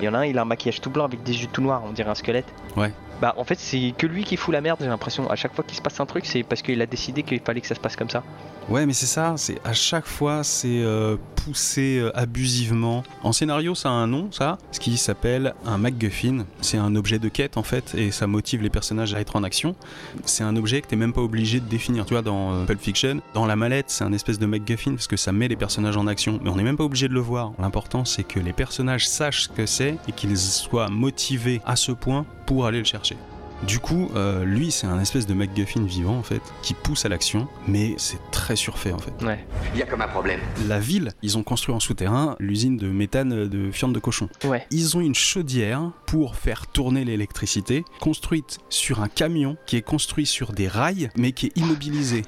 A: Il y en a un, il a un maquillage tout blanc avec des yeux tout noirs, on dirait un squelette.
E: Ouais.
A: Bah, en fait, c'est que lui qui fout la merde, j'ai l'impression. À chaque fois qu'il se passe un truc, c'est parce qu'il a décidé qu'il fallait que ça se passe comme ça.
E: Ouais, mais c'est ça, c'est à chaque fois c'est euh, poussé euh, abusivement. En scénario, ça a un nom, ça, ce qui s'appelle un MacGuffin. C'est un objet de quête en fait, et ça motive les personnages à être en action. C'est un objet que t'es même pas obligé de définir. Tu vois, dans euh, Pulp Fiction, dans la mallette, c'est un espèce de MacGuffin parce que ça met les personnages en action, mais on n'est même pas obligé de le voir. L'important, c'est que les personnages sachent ce que c'est et qu'ils soient motivés à ce point pour aller le chercher. Du coup, euh, lui, c'est un espèce de MacGuffin vivant en fait, qui pousse à l'action, mais c'est très surfait en fait.
A: Ouais.
B: Il y a comme un problème.
E: La ville, ils ont construit en souterrain l'usine de méthane de fiente de cochon.
A: Ouais.
E: Ils ont une chaudière pour faire tourner l'électricité, construite sur un camion qui est construit sur des rails, mais qui est immobilisé.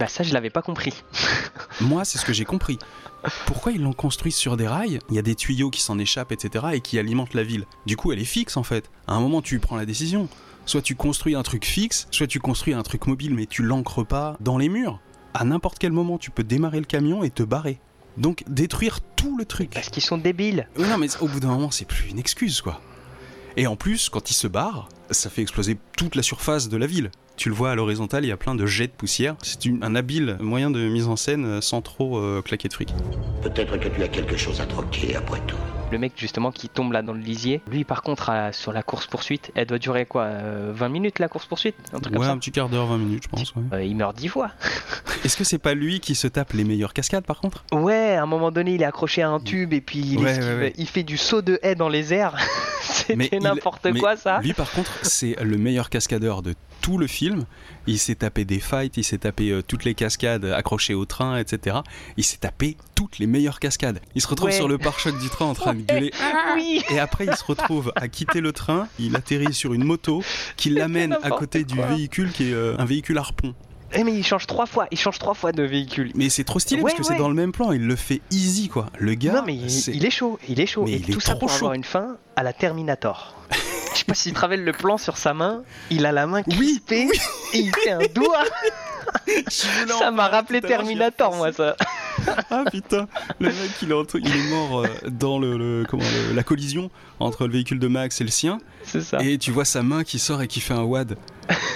A: Bah ça je l'avais pas compris.
E: Moi, c'est ce que j'ai compris. Pourquoi ils l'ont construit sur des rails? Il y a des tuyaux qui s'en échappent, etc., et qui alimentent la ville. Du coup, elle est fixe en fait. À un moment, tu prends la décision. Soit tu construis un truc fixe, soit tu construis un truc mobile, mais tu l'ancres pas dans les murs. À n'importe quel moment, tu peux démarrer le camion et te barrer. Donc, détruire tout le truc.
A: Parce qu'ils sont débiles.
E: Non, mais au bout d'un moment, c'est plus une excuse, quoi. Et en plus, quand il se barre, ça fait exploser toute la surface de la ville. Tu le vois à l'horizontale, il y a plein de jets de poussière. C'est un habile moyen de mise en scène euh, sans trop euh, claquer de fric.
D: Peut-être que tu as quelque chose à troquer après tout.
A: Le mec justement qui tombe là dans le lisier. Lui par contre à- sur la course poursuite, elle doit durer quoi euh, 20 minutes la course poursuite Un truc
E: Ouais,
A: comme
E: un petit quart d'heure, 20 minutes, je pense. ouais.
A: ça Euh, Il meurt 10 fois. <laughs>
E: Est-ce que c'est pas lui qui se tape les meilleures cascades par contre?
A: Ouais, à un moment donné il est accroché à un tube et puis il,
E: Ouais,
A: esquive-
E: ouais, ouais.
A: il fait du saut de haie dans les airs. <laughs> C'était n'importe quoi ça.
E: Lui par contre, c'est le meilleur cascadeur de tout le film. Il s'est tapé des fights, il s'est tapé euh, toutes les cascades accrochées au train, etc. Il s'est tapé toutes les meilleures cascades. Il se retrouve
A: Ouais.
E: sur le pare-choc du train en train de gueuler
A: Oui.
E: Et après, il se retrouve à quitter le train, il atterrit sur une moto qui l'amène à côté du
A: quoi.
E: véhicule qui est euh, un véhicule harpon.
A: Eh, mais il change trois fois, il change trois fois de véhicule.
E: Mais c'est trop stylé
A: Ouais,
E: parce que
A: ouais.
E: c'est dans le même plan, il le fait easy quoi. Le gars,
A: non mais il,
E: c'est-
A: il est chaud, il est chaud.
E: Mais
A: et
E: il est
A: tout ça
E: trop
A: pour avoir
E: chaud.
A: une fin à la Terminator. Je sais pas s'il travaille le plan sur sa main, il a la main
E: Oui,
A: crispée et il fait un doigt. <laughs> ça m'a rappelé Terminator moi ça. <laughs>
E: Ah putain, le mec il est, entre- il est mort euh, dans le, le- comment, le- la collision entre le véhicule de Max et le sien,
A: C'est ça.
E: et tu vois sa main qui sort et qui fait un wad.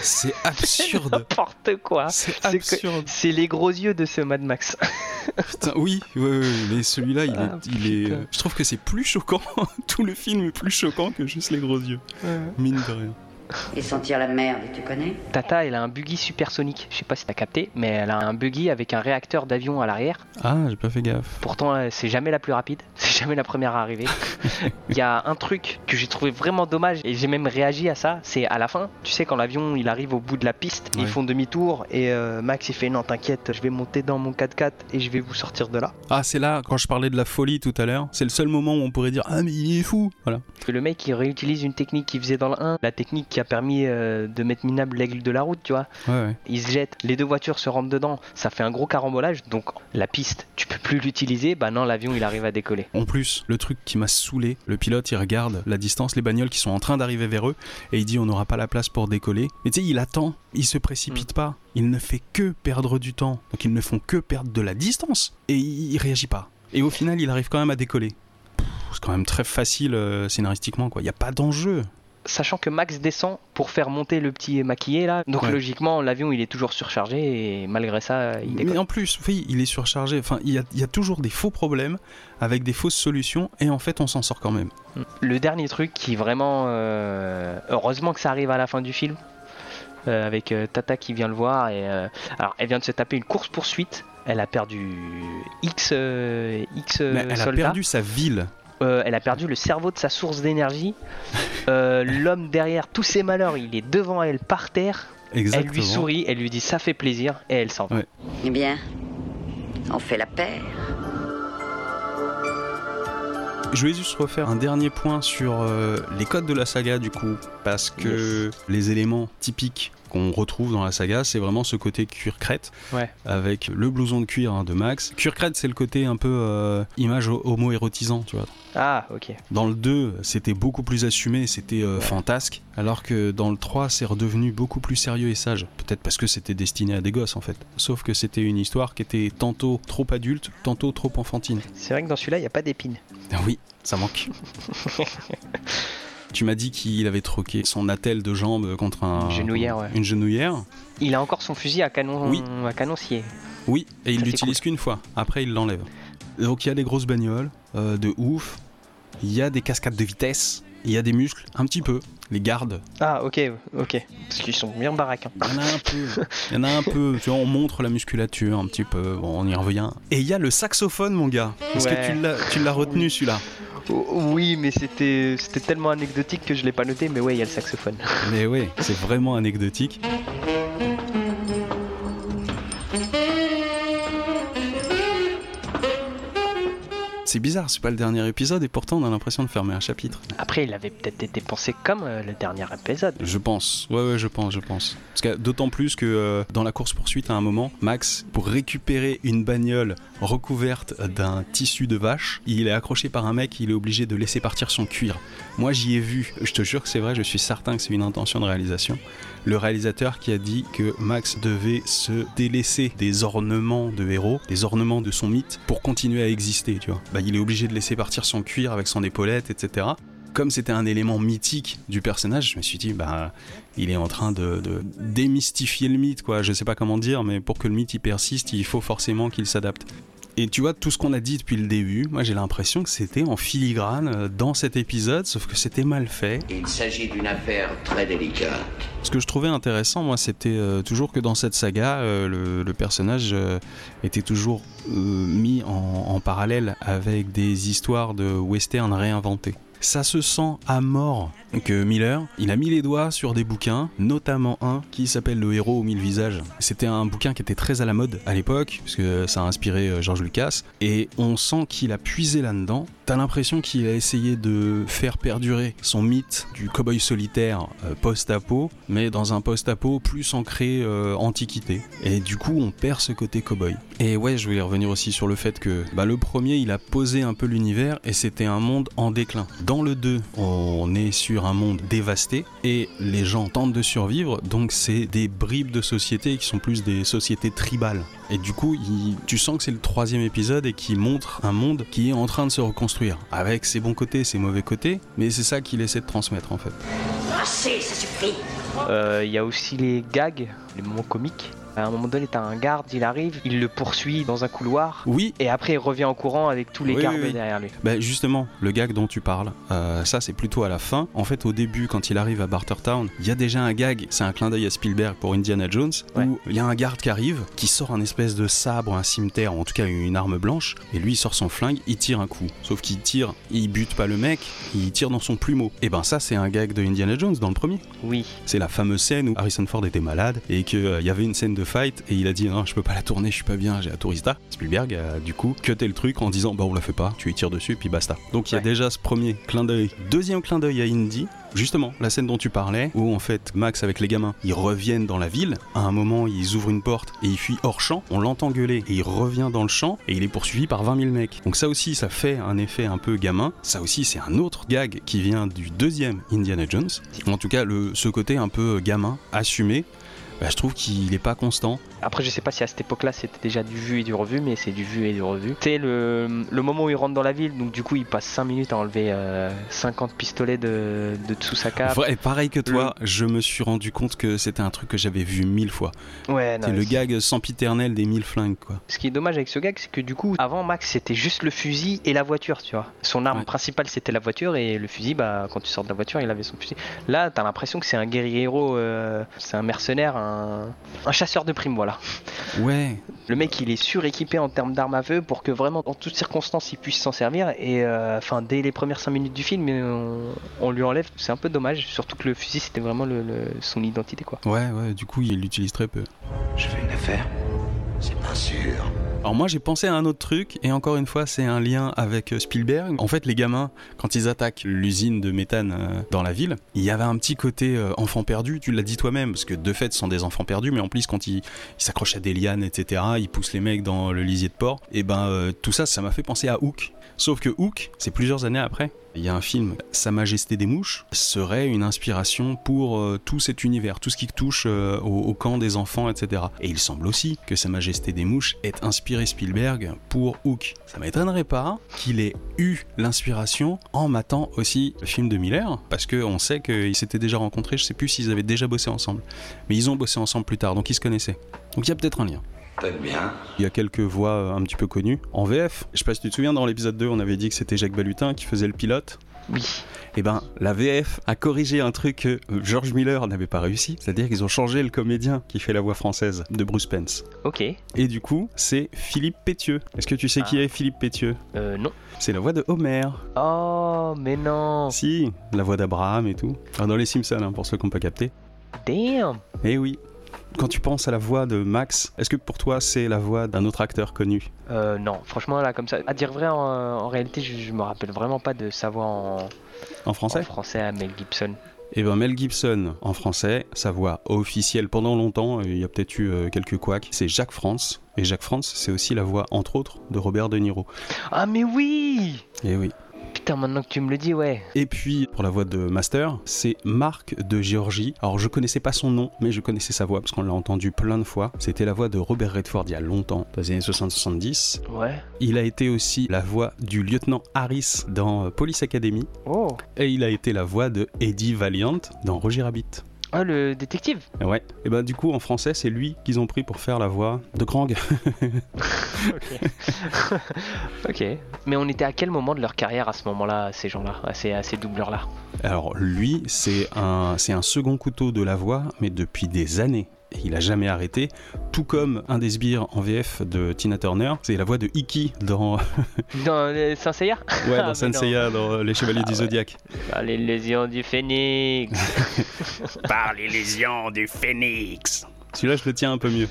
E: C'est <laughs> absurde.
A: N'importe quoi.
E: C'est
A: C'est
E: absurde.
A: C'est les gros yeux de ce Mad Max. <laughs>
E: Putain, oui, oui, mais celui-là, il est,
A: Ah,
E: il est. Je trouve que c'est plus choquant. Tout le film est plus choquant que juste les gros yeux. Mine de rien.
C: Et sentir la merde, tu connais
A: Tata, elle a un buggy supersonique. Je sais pas si t'as capté, mais elle a un buggy avec un réacteur d'avion à l'arrière.
E: Ah, j'ai pas fait gaffe.
A: Pourtant, euh, c'est jamais la plus rapide, <laughs> c'est jamais la première à arriver. Il y a un truc que j'ai trouvé vraiment dommage et j'ai même réagi à ça. C'est à la fin, tu sais, quand l'avion il arrive au bout de la piste,
E: Ouais.
A: ils font demi-tour et euh, Max il fait non, t'inquiète, je vais monter dans mon 4x4 et je vais vous sortir de là.
E: Ah, c'est là, quand je parlais de la folie tout à l'heure, c'est le seul moment où on pourrait dire Ah, mais il est fou Voilà.
A: Parce que le mec il réutilise une technique qu'il faisait dans le 1, la technique qui a permis euh, de mettre minable l'aigle de la route, tu vois.
E: Ouais, ouais.
A: Il se jette, les deux voitures se rentrent dedans, ça fait un gros carambolage, donc la piste, tu peux plus l'utiliser, bah non, l'avion il arrive à décoller.
E: En plus, le truc qui m'a saoulé, le pilote il regarde la distance, les bagnoles qui sont en train d'arriver vers eux, et il dit on n'aura pas la place pour décoller. Mais tu sais, il attend, il se précipite pas, il ne fait que perdre du temps, donc ils ne font que perdre de la distance, et il, il réagit pas. Et au final, il arrive quand même à décoller. C'est quand même très facile euh, scénaristiquement, quoi. Il n'y a pas d'enjeu.
A: Sachant que Max descend pour faire monter le petit maquillé là, donc
E: Ouais.
A: logiquement l'avion il est toujours surchargé et malgré ça il décolle.
E: Mais en plus, oui, il est surchargé. Enfin, il y a, il y a toujours des faux problèmes avec des fausses solutions, et en fait, on s'en sort quand même.
A: Le dernier truc qui vraiment. euh, Heureusement que ça arrive à la fin du film. euh, avec euh, Tata qui vient le voir. Et, Alors, elle vient de se taper une course-poursuite. Elle a perdu X, euh, X
E: Mais elle a perdu sa ville.
A: Euh, elle a perdu le cerveau de sa source d'énergie. Euh, L'homme derrière tous ses malheurs, il est devant elle par terre.
E: Exactement.
A: Elle lui sourit, elle lui dit ça fait plaisir et elle s'en va.
E: Ouais.
C: Eh bien, on fait la paire.
E: Je voulais juste refaire un dernier point sur euh, les codes de la saga du coup, parce que les éléments typiques qu'on retrouve dans la saga, c'est vraiment ce côté cuir crête,
A: Ouais.
E: avec le blouson de cuir hein, de Max. Cuir crête, c'est le côté un peu euh, image ho- homo-érotisant, tu vois.
A: Ah, ok.
E: Dans le 2, c'était beaucoup plus assumé, c'était euh, fantasque, alors que dans le 3, c'est redevenu beaucoup plus sérieux et sage. Peut-être parce que c'était destiné à des gosses en fait. Sauf que c'était une histoire qui était tantôt trop adulte, tantôt trop enfantine.
A: C'est vrai que dans celui-là, il n'y a pas d'épines.
E: Ah oui, ça manque. <laughs> tu m'as dit qu'il avait troqué son attelle de jambe contre un,
A: Une genouillère, ouais.
E: une genouillère.
A: Il a encore son fusil à canon
E: Oui.
A: à canoncier.
E: Oui, et il l'utilise qu'une fois. Après, il l'enlève. Donc il y a des grosses bagnoles euh, de ouf. Il y a des cascades de vitesse. Il y a des muscles, un petit peu. Les gardes,
A: Ah, ok, ok. Parce qu'ils sont bien baraques. hein.
E: il y en a un peu. Il y en a un peu. Tu vois, on montre la musculature un petit peu. Bon, on y revient. Et il y a le saxophone, mon gars. Est-ce
A: Ouais.
E: que tu l'as, tu l'as retenu celui-là?
A: Oui, mais c'était c'était tellement anecdotique que je l'ai pas noté, mais ouais, il y a le saxophone.
E: Mais ouais, c'est vraiment anecdotique. C'est bizarre, c'est pas le dernier épisode et pourtant on a l'impression de fermer un chapitre.
A: Après, il avait peut-être été pensé comme euh, le dernier épisode.
E: Je pense, ouais, ouais, je pense, je pense. Parce que d'autant plus que euh, dans la course-poursuite, à un moment, Max, pour récupérer une bagnole recouverte d'un tissu de vache, il est accroché par un mec, il est obligé de laisser partir son cuir. Moi, j'y ai vu, je te jure que c'est vrai, je suis certain que c'est une intention de réalisation. Le réalisateur qui a dit que Max devait se délaisser des ornements de héros, des ornements de son mythe, pour continuer à exister, tu vois. Bah, il est obligé de laisser partir son cuir avec son épaulette, etc comme c'était un élément mythique du personnage, je me suis dit, bah, il est en train de, démystifier le mythe, quoi. Je sais pas comment dire, mais pour que le mythe y persiste, il faut forcément qu'il s'adapte. Et tu vois, tout ce qu'on a dit depuis le début, moi j'ai l'impression que c'était en filigrane euh, dans cet épisode, sauf que c'était mal fait.
D: Il s'agit d'une affaire très délicate.
E: Ce que je trouvais intéressant, moi, c'était euh, toujours que dans cette saga, euh, le, le personnage euh, était toujours mis en, en parallèle avec des histoires de western réinventées. Ça se sent à mort que Miller, il a mis les doigts sur des bouquins, notamment un qui s'appelle Le héros aux mille visages. C'était un bouquin qui était très à la mode à l'époque, parce que ça a inspiré euh, George Lucas, et on sent qu'il a puisé là-dedans. T'as l'impression qu'il a essayé de faire perdurer son mythe du cowboy solitaire euh, post-apo, mais dans un post-apo plus ancré euh, antiquité. Et du coup, on perd ce côté cowboy. Et ouais, je voulais revenir aussi sur le fait que bah, le premier, il a posé un peu l'univers et c'était un monde en déclin. Dans le 2, on est sur un monde dévasté et les gens tentent de survivre, donc c'est des bribes de société qui sont plus des sociétés tribales. Et du coup, il- tu sens que c'est le troisième épisode et qui montre un monde qui est en train de se reconstruire, avec ses bons côtés, ses mauvais côtés, mais c'est ça qu'il essaie de transmettre en fait.
C: Assez, ça suffit.
A: Euh, Il y a aussi les gags, les moments comiques. À un moment donné, t'as un garde, il arrive, il le poursuit dans un couloir,
E: Oui,
A: et après il revient en courant avec tous les
E: Oui,
A: gardes
E: oui, oui.
A: derrière lui.
E: Bah justement, le gag dont tu parles, euh, ça c'est plutôt à la fin. En fait, au début, quand il arrive à Bartertown, il y a déjà un gag, c'est un clin d'œil à Spielberg pour Indiana Jones,
A: Ouais.
E: où il y a un garde qui arrive, qui sort un espèce de sabre, un cimetière, ou en tout cas une arme blanche, et lui il sort son flingue, il tire un coup. Sauf qu'il tire, il bute pas le mec, il tire dans son plumeau. Et ben ça c'est un gag de Indiana Jones dans le premier.
A: Oui,
E: C'est la fameuse scène où Harrison Ford était malade et qu'il y avait une scène de fight et il a dit non je peux pas la tourner, je suis pas bien, j'ai la tourista. Spielberg a du coup cuté le truc en disant bah on la fait pas, tu y tires dessus et puis basta. Donc il y a déjà ce premier clin d'œil. Deuxième clin d'œil à Indy, justement la scène dont tu parlais où en fait Max avec les gamins ils reviennent dans la ville. À un moment ils ouvrent une porte et il fuit hors champ, on l'entend gueuler et il revient dans le champ et il est poursuivi par 20 000 mecs. Donc ça aussi ça fait un effet un peu gamin. Ça aussi c'est un autre gag qui vient du deuxième Indiana Jones. En tout cas, le, ce côté un peu gamin, assumé, bah, je trouve qu'il est pas constant.
A: Après, je sais pas si à cette époque-là c'était déjà du vu et du revu, mais c'est du vu et du revu. Tu sais, le, le moment où il rentre dans la ville, donc du coup, il passe 5 minutes à enlever euh, 50 pistolets de, de cape.
E: Vrai, pareil que toi, je me suis rendu compte que c'était un truc que j'avais vu mille fois.
A: Ouais,
E: C'est le
A: c'est-
E: gag sempiternel des mille flingues, quoi.
A: Ce qui est dommage avec ce gag, c'est que du coup, avant Max, c'était juste le fusil et la voiture, tu vois. Son arme
E: Ouais.
A: principale, c'était la voiture et le fusil, bah, quand tu sors de la voiture, il avait son fusil. Là, t'as l'impression que c'est un guerrier héros, euh, c'est un mercenaire, un, un chasseur de primes, voilà.
E: Ouais,
A: Le mec, il est suréquipé en termes d'armes à feu pour que vraiment, en toutes circonstances, il puisse s'en servir. Et euh, enfin, dès les premières 5 minutes du film, on, on lui enlève. C'est un peu dommage, surtout que le fusil, c'était vraiment le- le- son identité, quoi.
E: ouais, ouais, du coup, il l'utilise très peu.
D: Je fais une affaire C'est pas sûr.
E: Alors moi j'ai pensé à un autre truc et encore une fois c'est un lien avec euh, Spielberg. En fait les gamins quand ils attaquent l'usine de méthane euh, dans la ville, il y avait un petit côté euh, enfant perdu, tu l'as dit toi-même parce que de fait ce sont des enfants perdus mais en plus quand ils s'accrochent à des lianes etc, ils poussent les mecs dans le lisier de porc et ben tout ça ça m'a fait penser à Hook. Sauf que Hook, c'est plusieurs années après, il y a un film, Sa Majesté des Mouches, serait une inspiration pour euh, tout cet univers, tout ce qui touche euh, au, camp des enfants, etc. Et il semble aussi que Sa Majesté des Mouches ait inspiré Spielberg pour Hook. Ça m'étonnerait pas qu'il ait eu l'inspiration en matant aussi le film de Miller, parce qu'on sait qu'ils s'étaient déjà rencontrés, je sais plus s'ils avaient déjà bossé ensemble, mais ils ont bossé ensemble plus tard, donc ils se connaissaient. Donc il y a peut-être un lien.
D: Peut-être bien.
E: Il y a quelques voix euh, un petit peu connues. En VF, je sais pas si tu te souviens, dans l'épisode 2, on avait dit que c'était Jacques Balutin qui faisait le pilote.
A: Oui.
E: Eh ben, la VF a corrigé un truc que George Miller n'avait pas réussi, c'est-à-dire qu'ils ont changé le comédien qui fait la voix française de Bruce Pence.
A: Ok.
E: Et du coup, c'est Philippe Pétieux. Est-ce que tu sais qui
A: Ah.
E: est Philippe Pétieux?
A: Euh, non.
E: C'est la voix de Homer.
A: Oh, mais non.
E: Si, la voix d'Abraham et tout. Ah, dans les Simpsons, hein, pour ceux qui n'ont pas capté.
A: Damn.
E: Eh oui. Quand tu penses à la voix de Max, est-ce que pour toi c'est la voix d'un autre acteur connu
A: Euh, non, franchement, là, comme ça, à dire vrai, en, en réalité, je, je me rappelle vraiment pas de sa voix en,
E: En
A: en
E: français
A: français à Mel Gibson.
E: Eh ben Mel Gibson en français, sa voix officielle pendant longtemps, il y a peut-être eu euh, quelques couacs, c'est Jacques France. Et Jacques France, c'est aussi la voix, entre autres, de Robert De Niro.
A: Ah, mais oui
E: Eh oui.
A: Putain, maintenant que tu me le dis, ouais.
E: Et puis, pour la voix de Master, c'est Marc de Géorgie. Alors, je connaissais pas son nom, mais je connaissais sa voix parce qu'on l'a entendu plein de fois. C'était la voix de Robert Redford il y a longtemps, dans les années 60-70.
A: Ouais.
E: Il a été aussi la voix du lieutenant Harris dans euh, Police Academy.
A: Oh.
E: Et il a été la voix de Eddie Valiant dans Roger Rabbit.
A: Ah, le détective
E: ouais. Et ben du coup en français c'est lui qu'ils ont pris pour faire la voix de Krang. <laughs>
A: Ok. Mais on était à quel moment de leur carrière à ce moment-là, ces gens-là, à ces, à ces doubleurs-là?
E: Alors lui c'est un c'est un second couteau de la voix mais depuis des années. Et il a jamais arrêté, tout comme un des sbires en VF de Tina Turner, c'est la voix de Iki dans, ouais, <laughs>
A: Dans les Saint Seiya
E: dans <laughs>
A: Ah, mais
E: Senseiya, dans Les Chevaliers du
A: Ah ouais.
E: Zodiaque.
A: Ah, Les lésions du phénix <laughs>
D: Par les lésions du phénix.
E: Celui-là je le tiens un peu mieux.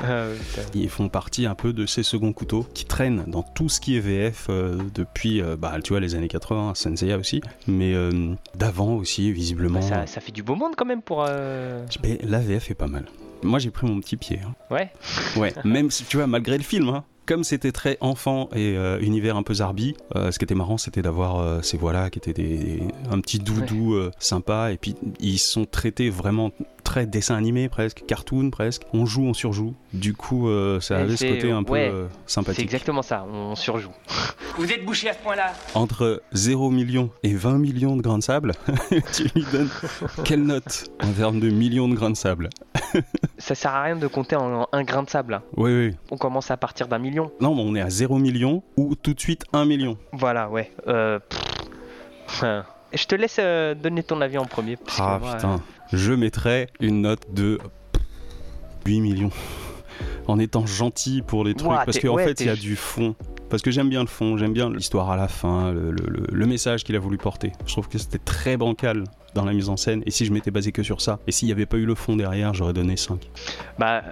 A: Ah.
E: Ils font partie un peu de ces seconds couteaux qui traînent dans tout ce qui est VF euh, depuis, euh, bah, tu vois, les années 80, Senseiya aussi, mais euh, d'avant aussi, visiblement.
A: Bah, ça, ça fait du beau monde quand même pour.
E: Mais la VF est pas mal. Moi, j'ai pris mon petit pied. hein.
A: Ouais. <laughs>
E: Ouais, même si, tu vois, malgré le film, hein, comme c'était très enfant et euh, univers un peu zarbi, euh, ce qui était marrant, c'était d'avoir euh, ces voix-là qui étaient des, un petit doudou sympa, et puis ils sont traités vraiment très dessin animé presque, cartoon presque. On joue, on surjoue. Du coup, euh, ça
A: Et
E: avait ce
A: c'est-
E: côté un peu
A: ouais,
E: euh,
A: C'est
E: sympathique.
A: exactement ça, on surjoue. <laughs>
D: Vous êtes bouché à ce point-là
E: Entre 0 million et 20 millions de grains de sable, <laughs> tu lui donnes quelle note en termes de millions de grains de sable? <laughs>
A: Ça sert à rien de compter en, en un grain de sable. hein.
E: Oui, oui.
A: On commence à partir d'un million.
E: Non, mais on est à 0 million ou tout de suite 1 million.
A: Voilà, ouais. Euh, pff. Je te laisse euh, donner ton avis en premier. parce que
E: Ah
A: moi,
E: putain, je mettrais une note de 8 millions. En étant gentil pour les trucs,
A: Ouah,
E: parce qu'en
A: ouais,
E: fait, il y a du fond. Parce que j'aime bien le fond, j'aime bien l'histoire à la fin, le- le message qu'il a voulu porter. Je trouve que c'était très bancal dans la mise en scène. Et si je m'étais basé que sur ça, et s'il n'y avait pas eu le fond derrière, j'aurais donné 5.
A: Bah,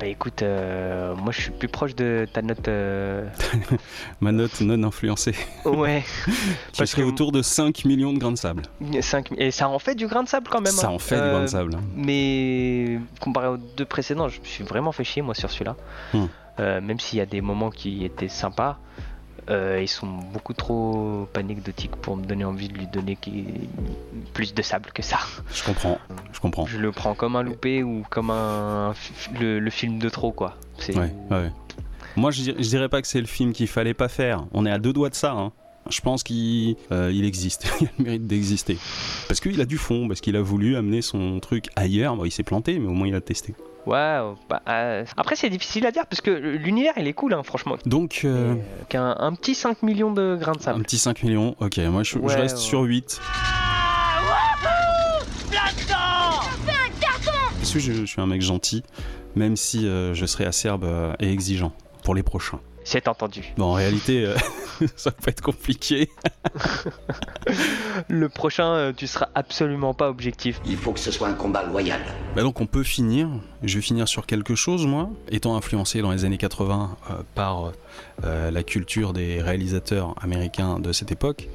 A: bah écoute, euh, moi je suis plus proche de ta note. euh, <laughs>
E: Ma note non influencée,
A: Ouais. <laughs>
E: qui
A: Parce
E: serait
A: que-
E: autour de 5 millions de grains de sable.
A: 5... Et ça en fait du grain de sable quand même.
E: Ça
A: hein.
E: en fait du
A: Euh,
E: grain de sable. hein.
A: Mais comparé aux deux précédents, je me suis vraiment fait chier moi sur celui-là.
E: Hmm.
A: Euh, même s'il y a des moments qui étaient sympas, euh, ils sont beaucoup trop anecdotiques pour me donner envie de lui donner plus de sable que ça.
E: Je comprends, je comprends.
A: Je le prends comme un loupé ou comme un le, le film de trop quoi.
E: Ouais, ouais. Moi, je, dir- je dirais pas que c'est le film qu'il fallait pas faire. On est à deux doigts de ça. hein. Je pense qu'il euh, il existe. <laughs> il a le mérite d'exister. Parce qu'il a du fond, parce qu'il a voulu amener son truc ailleurs. Bon, il s'est planté, mais au moins il a testé.
A: Ouais, bah, euh, après c'est difficile à dire parce que l'univers il est cool hein, franchement.
E: Donc, euh,
A: Et, euh, un petit 5 millions de grains de
E: un
A: sable.
E: petit 5 millions. Ok, moi je, reste
A: ouais.
E: sur 8. Parce que je, je suis un mec gentil, même si euh, je serai acerbe et exigeant pour les prochains.
A: C'est entendu.
E: Bon, en réalité, euh, <laughs> ça peut être compliqué. <laughs>
A: Le prochain, euh, tu seras absolument pas objectif.
G: Il faut que ce soit un combat loyal.
E: Bah donc on peut finir, je vais finir sur quelque chose moi, étant influencé dans les années 80 euh, par euh, la culture des réalisateurs américains de cette époque.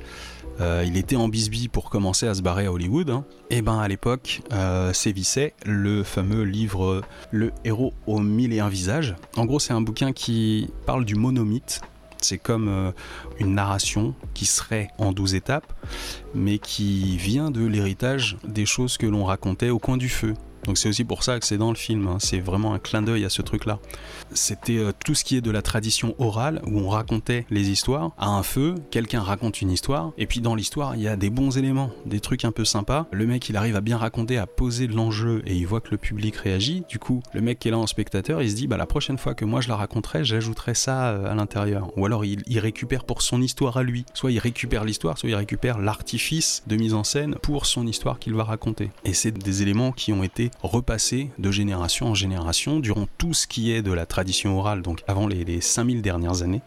E: Euh, il était en bisbille pour commencer à se barrer à Hollywood. hein. Et ben à l'époque, euh, sévissait le fameux livre Le héros aux mille et un visages. En gros, c'est un bouquin qui parle du monomythe. C'est comme euh, une narration qui serait en 12 étapes, mais qui vient de l'héritage des choses que l'on racontait au coin du feu Donc c'est aussi pour ça que c'est dans le film. hein. C'est vraiment un clin d'œil à ce truc-là. C'était euh, tout ce qui est de la tradition orale où on racontait les histoires à un feu. Quelqu'un raconte une histoire et puis dans l'histoire il y a des bons éléments, des trucs un peu sympas. Le mec il arrive à bien raconter, à poser de l'enjeu et il voit que le public réagit. Du coup le mec qui est là en spectateur, il se dit bah la prochaine fois que moi je la raconterai, j'ajouterai ça euh, à l'intérieur. Ou alors il, il récupère pour son histoire à lui. Soit il récupère l'histoire, soit il récupère l'artifice de mise en scène pour son histoire qu'il va raconter. Et c'est des éléments qui ont été repassés de génération en génération durant tout ce qui est de la tradition orale, donc avant les, les 5000 dernières années.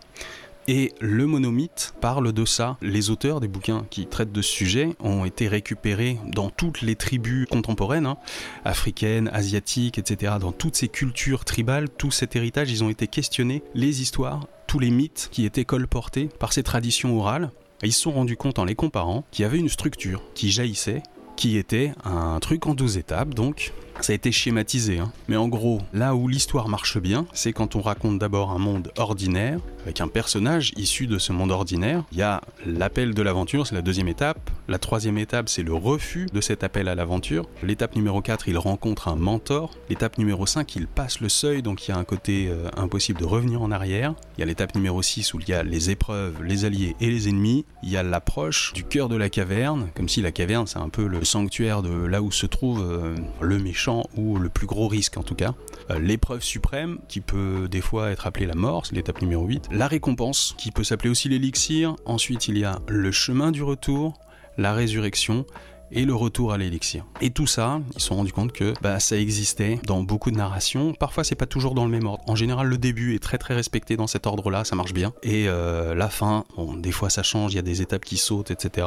E: Et le monomythe parle de ça. Les auteurs des bouquins qui traitent de ce sujet ont été récupérés dans toutes les tribus contemporaines, hein, africaines, asiatiques, etc. Dans toutes ces cultures tribales, tout cet héritage, ils ont été questionnés. Les histoires, tous les mythes qui étaient colportés par ces traditions orales, ils se sont rendus compte en les comparant qu'il y avait une structure qui jaillissait, qui était un truc en 12 étapes, donc ça a été schématisé. hein. Mais en gros, là où l'histoire marche bien, c'est quand on raconte d'abord un monde ordinaire, avec un personnage issu de ce monde ordinaire. Il y a l'appel de l'aventure, c'est la deuxième étape. La troisième étape, c'est le refus de cet appel à l'aventure. L'étape numéro 4, il rencontre un mentor. L'étape numéro 5, il passe le seuil, donc il y a un côté euh, impossible de revenir en arrière. Il y a l'étape numéro 6 où il y a les épreuves, les alliés et les ennemis. Il y a l'approche du cœur de la caverne, comme si la caverne, c'est un peu le sanctuaire de là où se trouve euh, le méchant ou le plus gros risque en tout cas. Euh, L'épreuve suprême, qui peut des fois être appelée la mort, c'est l'étape numéro 8. La récompense, qui peut s'appeler aussi l'élixir. Ensuite, il y a le chemin du retour, la résurrection et le retour à l'élixir. Et tout ça, ils se sont rendus compte que bah, ça existait dans beaucoup de narrations. Parfois, c'est pas toujours dans le même ordre. En général, le début est très très respecté dans cet ordre-là, ça marche bien. Et euh, la fin, des fois ça change, il y a des étapes qui sautent, etc.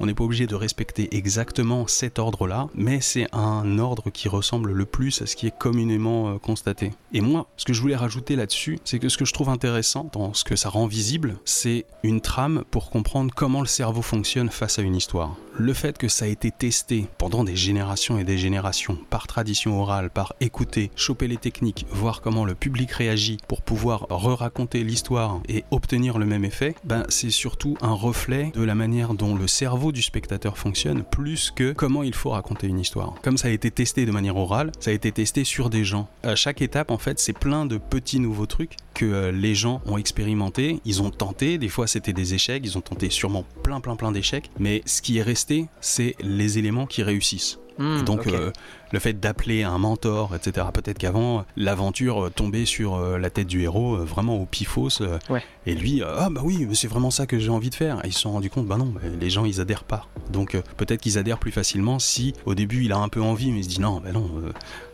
E: On n'est pas obligé de respecter exactement cet ordre-là, mais c'est un ordre qui ressemble le plus à ce qui est communément euh, constaté. Et moi, ce que je voulais rajouter là-dessus, c'est que ce que je trouve intéressant dans ce que ça rend visible, c'est une trame pour comprendre comment le cerveau fonctionne face à une histoire. Le fait que ça a été testé pendant des générations et des générations, par tradition orale, par écouter, choper les techniques, voir comment le public réagit pour pouvoir re-raconter l'histoire et obtenir le même effet, ben c'est surtout un reflet de la manière dont le cerveau du spectateur fonctionne, plus que comment il faut raconter une histoire. Comme ça a été testé de manière orale, ça a été testé sur des gens. À chaque étape, en fait, c'est plein de petits nouveaux trucs que euh, les gens ont expérimenté, ils ont tenté, des fois c'était des échecs, ils ont tenté sûrement plein plein plein d'échecs, mais ce qui est resté, c'est les éléments qui réussissent.
A: Hmm,
E: Et donc euh, le fait d'appeler un mentor, etc. Peut-être qu'avant l'aventure euh, tombait sur euh, la tête du héros euh, vraiment au pifos,
A: Ouais.
E: et lui ah bah oui c'est vraiment ça que j'ai envie de faire. Et ils se sont rendus compte bah non bah, les gens ils adhèrent pas. Donc peut-être qu'ils adhèrent plus facilement si au début il a un peu envie mais il se dit non bah non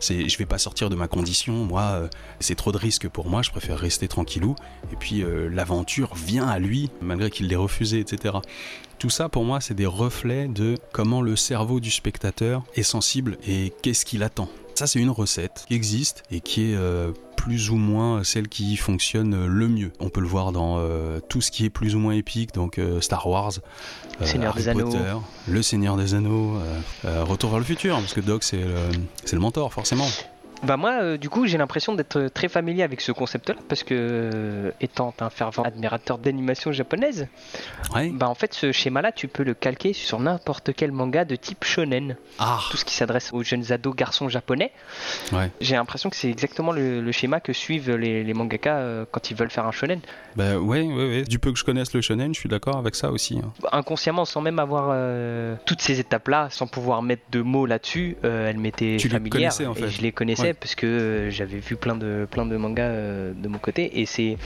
E: je vais pas sortir de ma condition moi c'est trop de risques pour moi je préfère rester tranquillou et puis l'aventure vient à lui malgré qu'il l'ait refusé etc. Tout ça, pour moi, c'est des reflets de comment le cerveau du spectateur est sensible et qu'est-ce qu'il attend. Ça, c'est une recette qui existe et qui est euh, plus ou moins celle qui fonctionne le mieux. On peut le voir dans euh, tout ce qui est plus ou moins épique, donc euh, Star Wars,
A: Seigneur
E: Harry
A: des Anneaux.
E: Potter, Le Seigneur des Anneaux, Retour vers le futur, parce que Doc, c'est le, c'est le mentor, forcément.
A: Bah moi, euh, du coup, j'ai l'impression d'être très familier avec ce concept-là parce que, euh, étant un fervent admirateur d'animation japonaise,
E: Ouais.
A: bah en fait, ce schéma-là, tu peux le calquer sur n'importe quel manga de type shonen.
E: Ah,
A: Tout ce qui s'adresse aux jeunes ados garçons japonais.
E: ouais.
A: J'ai l'impression que c'est exactement le, le schéma que suivent les, les mangaka euh, quand ils veulent faire un shonen.
E: Bah ouais, ouais, ouais. Du peu que je connaisse le shonen, je suis d'accord avec ça aussi. hein.
A: Inconsciemment, sans même avoir euh, toutes ces étapes-là, sans pouvoir mettre de mots là-dessus, euh, elle m'était
E: Tu les
A: familière
E: connaissais, en fait.
A: et je les connaissais
E: Ouais.
A: Parce que euh, j'avais vu plein de plein de mangas euh, de mon côté et c'est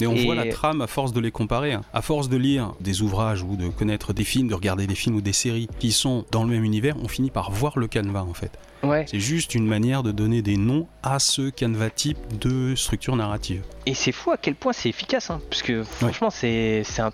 E: Et on
A: Et-
E: voit la trame à force de les comparer. hein. À force de lire des ouvrages ou de connaître des films, de regarder des films ou des séries qui sont dans le même univers, on finit par voir le canevas en fait.
A: ouais
E: C'est juste une manière de donner des noms à ce canevas type de structure narrative.
A: et c'est fou à quel point c'est efficace hein, parce que franchement c'est c'est un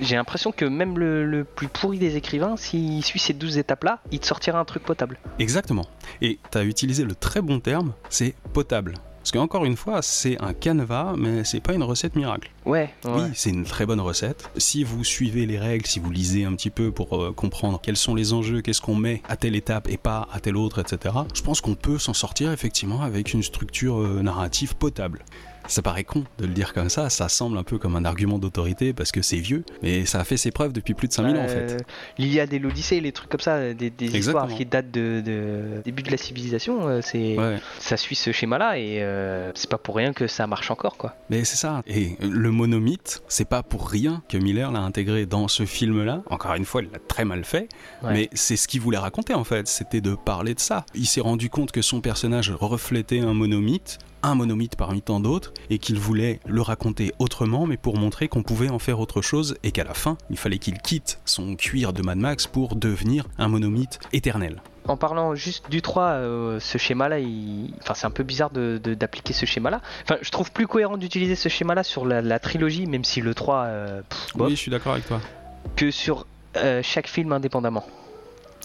A: j'ai l'impression que même le, le plus pourri des écrivains, s'il suit ces 12 étapes-là, il te sortira un truc potable.
E: Exactement. Et tu as utilisé le très bon terme, c'est potable. Parce qu'encore une fois, c'est un canevas, mais c'est pas une recette miracle.
A: Ouais, ouais.
E: Oui, c'est une très bonne recette. Si vous suivez les règles, si vous lisez un petit peu pour euh, comprendre quels sont les enjeux, qu'est-ce qu'on met à telle étape et pas à telle autre, etc., je pense qu'on peut s'en sortir effectivement avec une structure euh, narrative potable. Ça paraît con de le dire comme ça, ça semble un peu comme un argument d'autorité parce que c'est vieux, mais ça a fait ses preuves depuis plus de 5000 ans en fait.
A: Euh, L'Iliade et l'Odyssée, les trucs comme ça, des, des histoires qui datent de, de- début de la civilisation, euh, c'est
E: Ouais.
A: ça suit ce schéma-là et euh, c'est pas pour rien que ça marche encore quoi.
E: Mais c'est ça. Et le monomythe, c'est pas pour rien que Miller l'a intégré dans ce film-là. Encore une fois, il l'a très mal fait.
A: Ouais.
E: Mais c'est ce qu'il voulait raconter en fait. C'était de parler de ça. Il s'est rendu compte que son personnage reflétait un monomythe. Un monomythe parmi tant d'autres, et qu'il voulait le raconter autrement, mais pour montrer qu'on pouvait en faire autre chose, et qu'à la fin, il fallait qu'il quitte son cuir de Mad Max pour devenir un monomythe éternel.
A: En parlant juste du 3, euh, ce schéma-là, il... enfin, c'est un peu bizarre de- de- d'appliquer ce schéma-là. Enfin, je trouve plus cohérent d'utiliser ce schéma-là sur la, la trilogie, même si le 3, euh, pff, bof,
E: Oui, je suis d'accord avec toi.
A: que sur euh, chaque film indépendamment.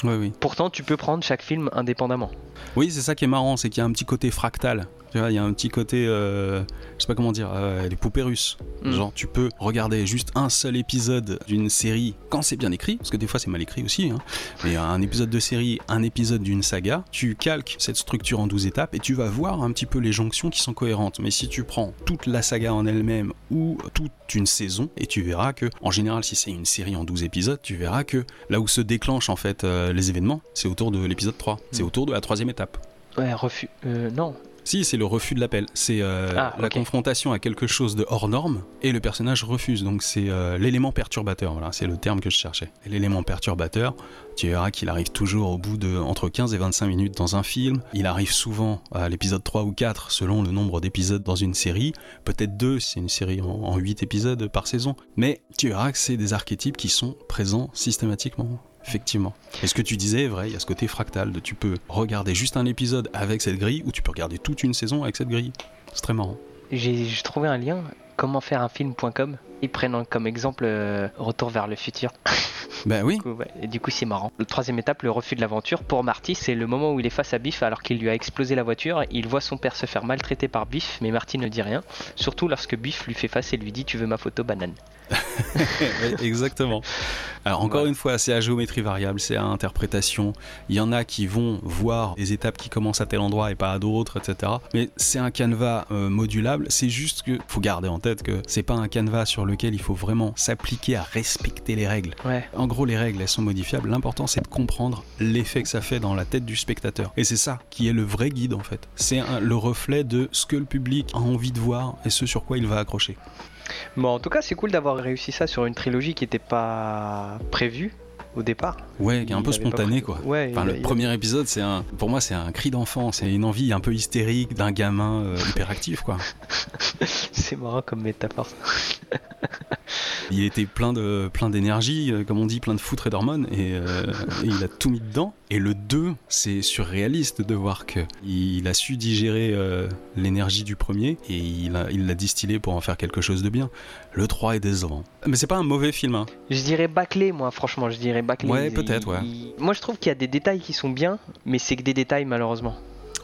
E: Oui, oui.
A: Pourtant, tu peux prendre chaque film indépendamment.
E: Oui, c'est ça qui est marrant, c'est qu'il y a un petit côté fractal. Tu vois, il y a un petit côté, euh, je sais pas comment dire, euh, les poupées russes.
A: Mm.
E: Genre, tu peux regarder juste un seul épisode d'une série quand c'est bien écrit, parce que des fois c'est mal écrit aussi. Hein. Mais un épisode de série, un épisode d'une saga, tu calques cette structure en 12 étapes et tu vas voir un petit peu les jonctions qui sont cohérentes. Mais si tu prends toute la saga en elle-même ou toute une saison, et tu verras que, en général, si c'est une série en 12 épisodes, tu verras que là où se déclenchent en fait euh, les événements, c'est autour de l'épisode 3. C'est
A: Mm.
E: autour de la troisième étape.
A: Ouais, refus. euh, non.
E: Si, c'est le refus de l'appel. C'est euh,
A: Ah,
E: la confrontation à quelque chose de hors norme et le personnage refuse. Donc c'est euh, l'élément perturbateur. Voilà, c'est le terme que je cherchais. L'élément perturbateur, tu verras qu'il arrive toujours au bout de entre 15 et 25 minutes dans un film. Il arrive souvent à l'épisode 3 ou 4 selon le nombre d'épisodes dans une série. Peut-être 2 si c'est une série en, en 8 épisodes par saison. Mais tu verras que c'est des archétypes qui sont présents systématiquement. Effectivement. Et ce que tu disais est vrai, il y a ce côté fractal de tu peux regarder juste un épisode avec cette grille ou tu peux regarder toute une saison avec cette grille. C'est très marrant.
A: J'ai trouvé un lien. Comment faire un film.com. Ils prennent en- comme exemple euh, Retour vers le futur. <laughs>
E: Ben oui,
A: Du coup, ouais, c'est marrant. Le troisième étape, le refus de l'aventure. Pour Marty, c'est le moment où il est face à Biff alors qu'il lui a explosé la voiture. Il voit son père se faire maltraiter par Biff, mais Marty ne dit rien. Surtout lorsque Biff lui fait face et lui dit Tu veux ma photo banane? <laughs>
E: exactement. Alors encore
A: Ouais.
E: une fois, c'est à géométrie variable, c'est à interprétation. Il y en a qui vont voir des étapes qui commencent à tel endroit et pas à d'autres, etc. Mais c'est un canevas euh, modulable. C'est juste que faut garder en tête que c'est pas un canevas sur lequel il faut vraiment s'appliquer à respecter les règles.
A: Ouais.
E: En gros, les règles, elles sont modifiables. L'important, c'est de comprendre l'effet que ça fait dans la tête du spectateur. Et c'est ça qui est le vrai guide, en fait. C'est le reflet de ce que le public a envie de voir et ce sur quoi il va accrocher.
A: Bon, en tout cas, c'est cool d'avoir réussi ça sur une trilogie qui n'était pas prévue au départ.
E: Ouais, qui est un peu
A: pas
E: spontané, quoi.
A: Ouais,
E: Enfin,
A: il-
E: le
A: il-
E: premier épisode, c'est un, pour moi, c'est un cri d'enfant. C'est une envie un peu hystérique d'un gamin euh, hyperactif, quoi. <laughs>
A: c'est marrant comme métaphore. <laughs>
E: Il était plein de, plein d'énergie, euh, comme on dit, plein de foutre et d'hormones, et, euh, et il a tout mis dedans. Et le 2, c'est surréaliste de voir que il a su digérer euh, l'énergie du premier et il l'a distillé pour en faire quelque chose de bien. Le 3 est décevant. Mais c'est pas un mauvais film, hein.
A: Je dirais bâclé, moi, franchement, je dirais bâclé.
E: Ouais,
A: Il-
E: peut-être, ouais.
A: il- Moi, je trouve qu'il y a des détails qui sont bien, mais c'est que des détails, malheureusement.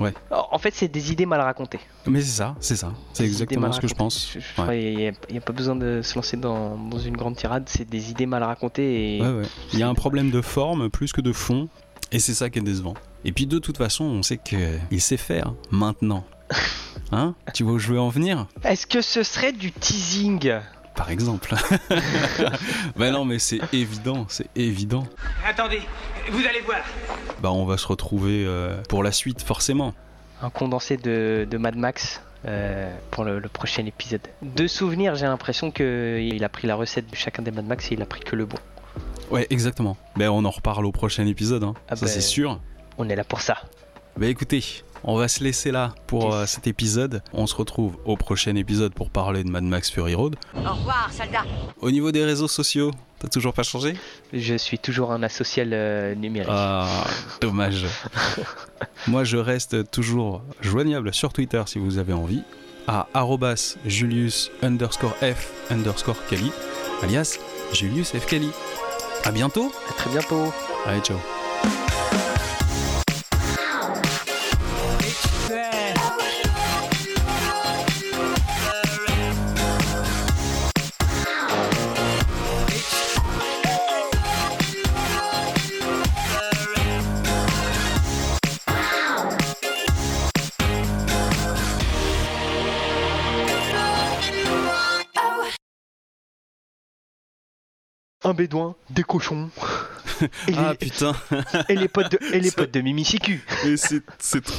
E: Ouais.
A: En fait, c'est des idées mal racontées.
E: Mais c'est ça, c'est ça. C'est exactement ce que je pense.
A: Je
E: Ouais.
A: n'y a, il pas besoin de se lancer dans, dans une grande tirade, c'est des idées mal racontées et
E: Ouais, ouais. Il y a un problème de forme plus que de fond, et c'est ça qui est décevant. Et puis de toute façon, on sait qu'il sait faire maintenant. <laughs> Hein? Tu vois où je veux en venir?
A: Est-ce que ce serait du teasing?
E: Par exemple. <laughs> bah non, mais c'est évident, c'est évident.
D: Attendez, vous allez voir.
E: Bah on va se retrouver euh, pour la suite, forcément.
A: Un condensé de, de Mad Max euh, pour le, le prochain épisode. De souvenirs, j'ai l'impression qu'il a pris la recette de chacun des Mad Max et il a pris que le bon.
E: Ouais, exactement. Ben on en reparle au prochain épisode, hein.
A: Ah
E: ça c'est sûr.
A: On est là pour ça.
E: Bah écoutez, on va se laisser là pour euh, cet épisode. On se retrouve au prochain épisode pour parler de Mad Max Fury Road.
C: Au revoir, soldat.
E: Au niveau des réseaux sociaux, t'as toujours pas changé?
A: Je suis toujours un asocial euh, numérique.
E: Ah, dommage. <laughs> Moi, je reste toujours joignable sur Twitter si vous avez envie, à arrobas Julius underscore F underscore Kali, alias Julius F Kali. À bientôt.
A: À très bientôt.
E: Allez, ciao.
A: Un bédouin, des cochons. <laughs> Et,
E: Ah
A: les,
E: putain,
A: et les potes de, et les potes de Mimi Siku.
E: c'est trop